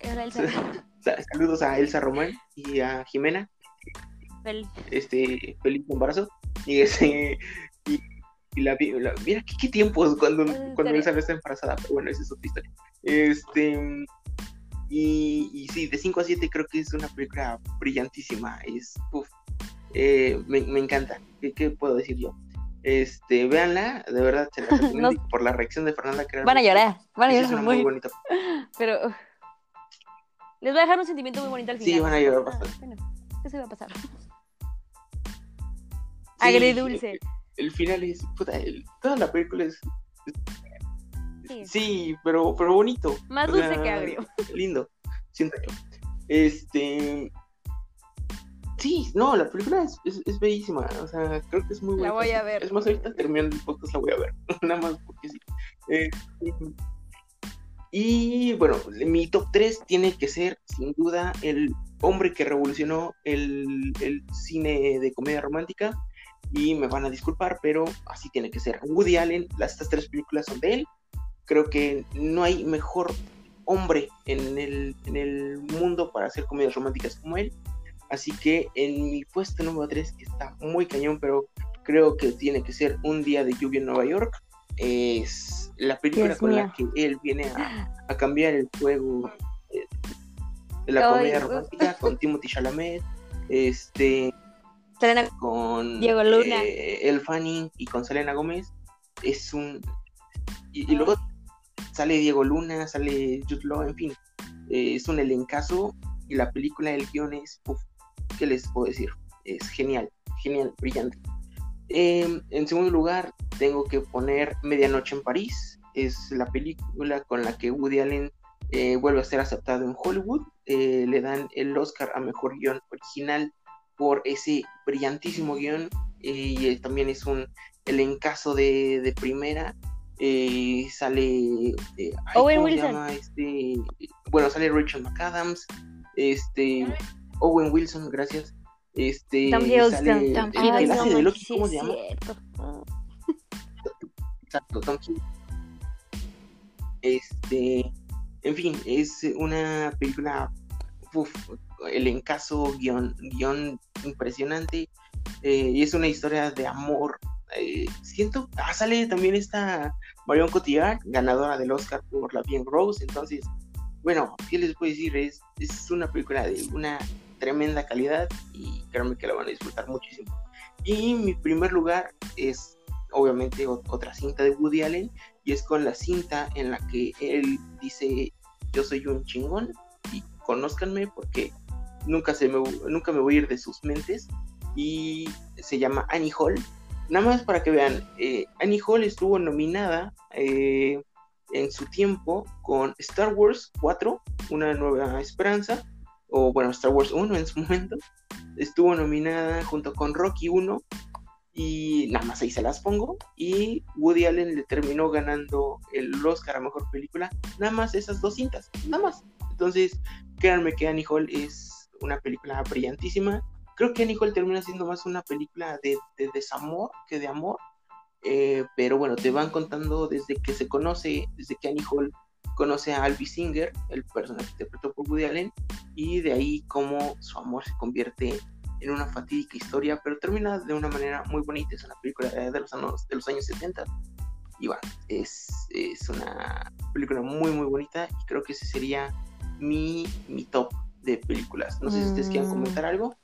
Saludos a Elsa Román y a Jimena.
el-
Este, feliz embarazo. Y ese. Y, y la, la- mira qué, qué tiempos cuando,
Esa
cuando. Elsa no está embarazada, pero bueno, esa es otra historia. Este. Y, y sí, de 5 a 7 creo que es una película brillantísima. Es. uf, eh, me, me encanta. ¿Qué, qué puedo decir yo? Este, véanla, de verdad se la recomiendo
No.
y por la reacción de Fernanda que
Van a llorar, van a llorar muy,
muy bonita.
pero les voy a dejar un sentimiento muy bonito al
Sí,
final.
van a llorar
Ah,
bastante.
bueno, eso iba a pasar.
Sí,
Agridulce.
El final es. Puta, el- toda la película es.
Sí.
Sí, pero, pero bonito.
Más
O
dulce
sea,
que agrio.
Lindo, siento yo. Este. Sí, no, la película es, es, es bellísima. O sea, creo que es muy
La
buena.
voy a ver.
Es más, ahorita terminando el podcast la voy a ver. Nada más porque sí. Eh, y bueno, mi top 3 tiene que ser, sin duda, el hombre que revolucionó el, el cine de comedia romántica. Y me van a disculpar, pero así tiene que ser. Woody Allen, las, estas tres películas son de él. Creo que no hay mejor hombre en el, en el mundo para hacer comedias románticas como él. Así que en mi puesto número 3, que está muy cañón, pero creo que tiene que ser Un día de lluvia en Nueva York. Es la película
Dios
con la que él viene a, a cambiar el juego eh, de la
Ay,
comedia romántica con Timothy Chalamet, este,
Selena-
con
Diego Luna.
eh, El Fanning y con Selena Gómez. Es un. Y, y luego sale Diego Luna, sale Jude Law, en fin. eh, es un elencazo y la película, el guion es. uf, ¿Qué les puedo decir? Es genial, genial, brillante. Eh, en segundo lugar, tengo que poner Medianoche en París. Es la película con la que Woody Allen eh, vuelve a ser aceptado en Hollywood. Eh, le dan el Oscar a Mejor Guión Original por ese brillantísimo guion. y también es un elencazo de, de primera. Eh, sale. eh,
Owen
¿cómo se
Wilson.
Este, bueno, sale Rachel McAdams. Este. Owen Wilson, gracias. Este.
Tom
sale
Tom
el
no
de Loki, ¿cómo se llama? Exacto, Tom. Este, en fin, es una película, uf, el encaso, guion, guion impresionante, eh, y es una historia de amor. Eh, siento, ah, sale también esta Marion Cotillard, ganadora del Oscar por La Bien Rose, entonces, bueno, ¿qué les puedo decir? Es, es una película de una tremenda calidad y créanme que la van a disfrutar muchísimo. Y mi primer lugar es obviamente otra cinta de Woody Allen y es con la cinta en la que él dice yo soy un chingón y conózcanme porque nunca se me nunca me voy a ir de sus mentes y se llama Annie Hall nada más para que vean eh, Annie Hall estuvo nominada eh, en su tiempo con Star Wars 4 una nueva esperanza o bueno Star Wars 1 en su momento estuvo nominada junto con Rocky 1 y nada más ahí se las pongo. Y Woody Allen le terminó ganando el Oscar a mejor película, nada más esas dos cintas, nada más. Entonces, créanme que Annie Hall es una película brillantísima. Creo que Annie Hall termina siendo más una película de, de desamor que de amor. Eh, pero bueno, te van contando desde que se conoce, desde que Annie Hall conoce a Albi Singer, el personaje que interpretó por Woody Allen, y de ahí cómo su amor se convierte en una fatídica historia, pero termina de una manera muy bonita. Es una película de, los, años, de los años 70. Y bueno, es, es una película muy, muy bonita. Y creo que ese sería mi, mi top de películas. No sé si ustedes quieran
Mm.
comentar algo.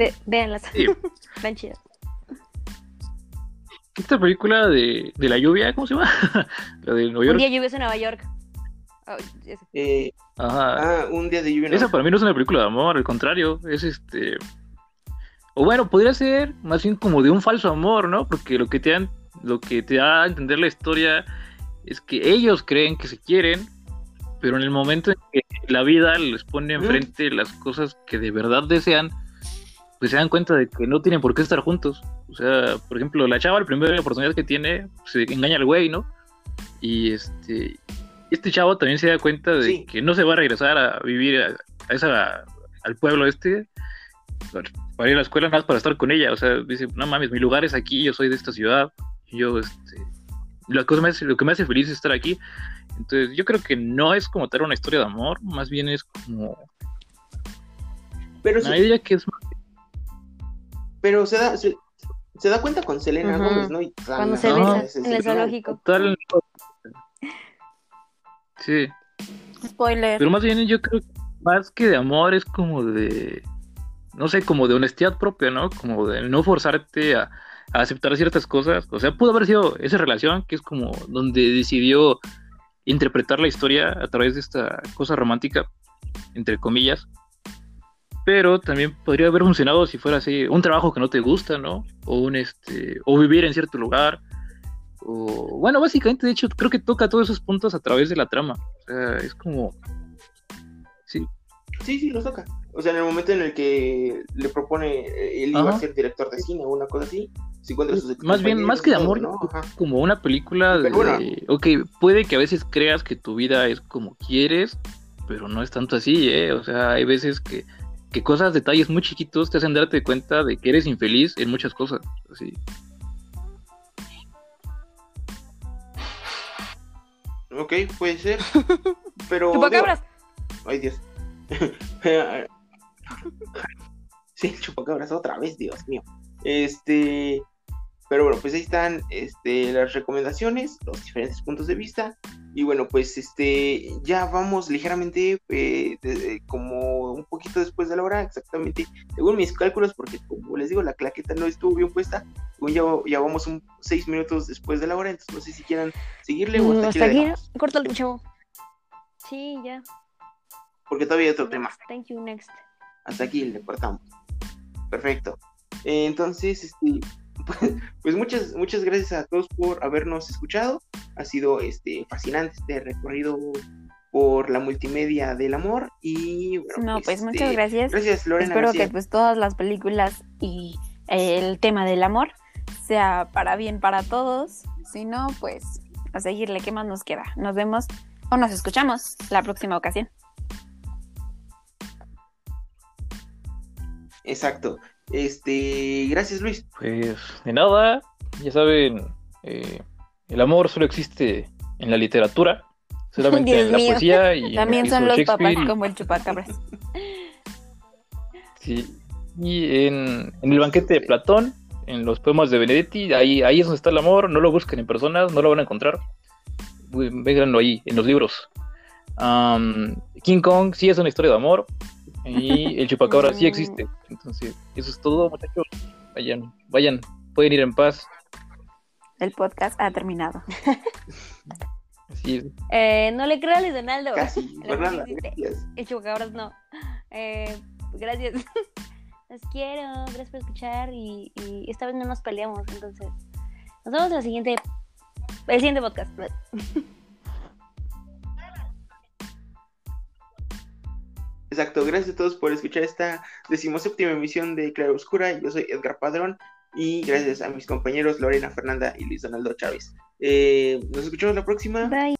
Ve- véanlas.
Sí.
Están chidas.
esta película de, de la lluvia, ¿cómo se llama? la de Nueva
Un
York.
día lluvioso en Nueva York. Oh.
Eh,
Ajá.
ah, un día de lluvia. en
Esa para mí no es una película de amor, al contrario, es este... O bueno, podría ser más bien como de un falso amor, ¿no? Porque lo que te dan, lo que te da a entender la historia es que ellos creen que se quieren, pero en el momento en que la vida les pone
Mm.
enfrente las cosas que de verdad desean, pues se dan cuenta de que no tienen por qué estar juntos. O sea, por ejemplo, la chava, la primera oportunidad que tiene, se engaña al güey, ¿no? Y este, este chavo también se da cuenta de
Sí.
que no se va a regresar a vivir a, a esa, al pueblo este para- ir a la escuela nada más para estar con ella. O sea, dice, no mames, mi lugar es aquí, yo soy de esta ciudad, yo, este, la cosa me hace- lo que me hace feliz es estar aquí. Entonces, yo creo que no es como tal una historia de amor, más bien es como.
Pero, se,
yo diría que es
pero se da, se, se da cuenta con Selena. Gómez, ¿no? Y
Cuando se
No.
besa
ese es
en el zoológico.
tal. Sí.
Spoiler.
Pero más bien yo creo que más que de amor es como de, no sé, como de honestidad propia, ¿no? Como de no forzarte a, a aceptar ciertas cosas. O sea, pudo haber sido esa relación que es como donde decidió interpretar la historia a través de esta cosa romántica, entre comillas. Pero también podría haber funcionado si fuera así, un trabajo que no te gusta, ¿no? O un este, o vivir en cierto lugar. O bueno, básicamente, de hecho, creo que toca todos esos puntos a través de la trama. O sea, es como Sí,
Sí, sí, los toca. O sea, en el momento en el que le propone, eh, él iba
Ajá.
a ser director de cine o una cosa así, se encuentra sus
más bien, más que de amor,
¿no?
Como una película de...
Bueno.
Ok, puede que a veces creas que tu vida es como quieres, pero no es tanto así, ¿eh? O sea, hay veces que, que cosas, detalles muy chiquitos te hacen darte cuenta de que eres infeliz en muchas cosas. Así.
Ok, puede ser. Pero.
Chupacabras.
digo- Ay, Dios. sí, chupacabras otra vez, Dios mío. Este. Pero bueno, pues ahí están este, las recomendaciones, los diferentes puntos de vista. Y bueno, pues este ya vamos ligeramente eh, de- como un poquito después de la hora, exactamente, según mis cálculos, porque como les digo, la claqueta no estuvo bien puesta. Según ya, ya vamos un seis minutos después de la hora, entonces no sé si quieran seguirle o hasta
Mm,
aquí
Hasta aquí,
dejamos,
córtale, chavo. Sí, ya.
porque todavía hay otro tema.
Thank you, next.
hasta aquí le cortamos. Perfecto. Eh, entonces, este, pues, pues muchas, muchas gracias a todos por habernos escuchado. Ha sido este fascinante este recorrido por la multimedia del amor. Y bueno,
No, pues
este,
muchas gracias.
Gracias, Lorena.
Espero
García.
que pues todas las películas y el tema del amor sea para bien para todos. Si no, pues a seguirle, ¿qué más nos queda? Nos vemos o nos escuchamos la próxima ocasión.
Exacto. Este, gracias, Luis.
Pues de nada, ya saben, eh, el amor solo existe en la literatura, solamente
Dios
en la
mío.
poesía y
También son los papás
y-
como el chupacabras.
Sí, y en, en el banquete de Platón, en los poemas de Benedetti, ahí, ahí es donde está el amor, no lo busquen en personas, no lo van a encontrar. Uy, Véanlo ahí, en los libros. Am, King Kong sí es una historia de amor, y el chupacabra sí existe. Entonces, eso es todo, muchachos. Vayan, vayan, pueden ir en paz.
El podcast ha terminado.
Eh, no le creo a Luis Donaldo.
Casi, Fernanda.
que hiciste.
Gracias.
El no. Eh, gracias. Los quiero. Gracias por escuchar. Y, y esta vez no nos peleamos. Entonces, nos vemos en la siguiente. El siguiente podcast.
Exacto, gracias a todos por escuchar esta decimoséptima emisión de Claro Oscura. Yo soy Edgar Padrón y gracias a mis compañeros Lorena Fernanda y Luis Donaldo Chávez. Eh, nos escuchamos la próxima.
Bye.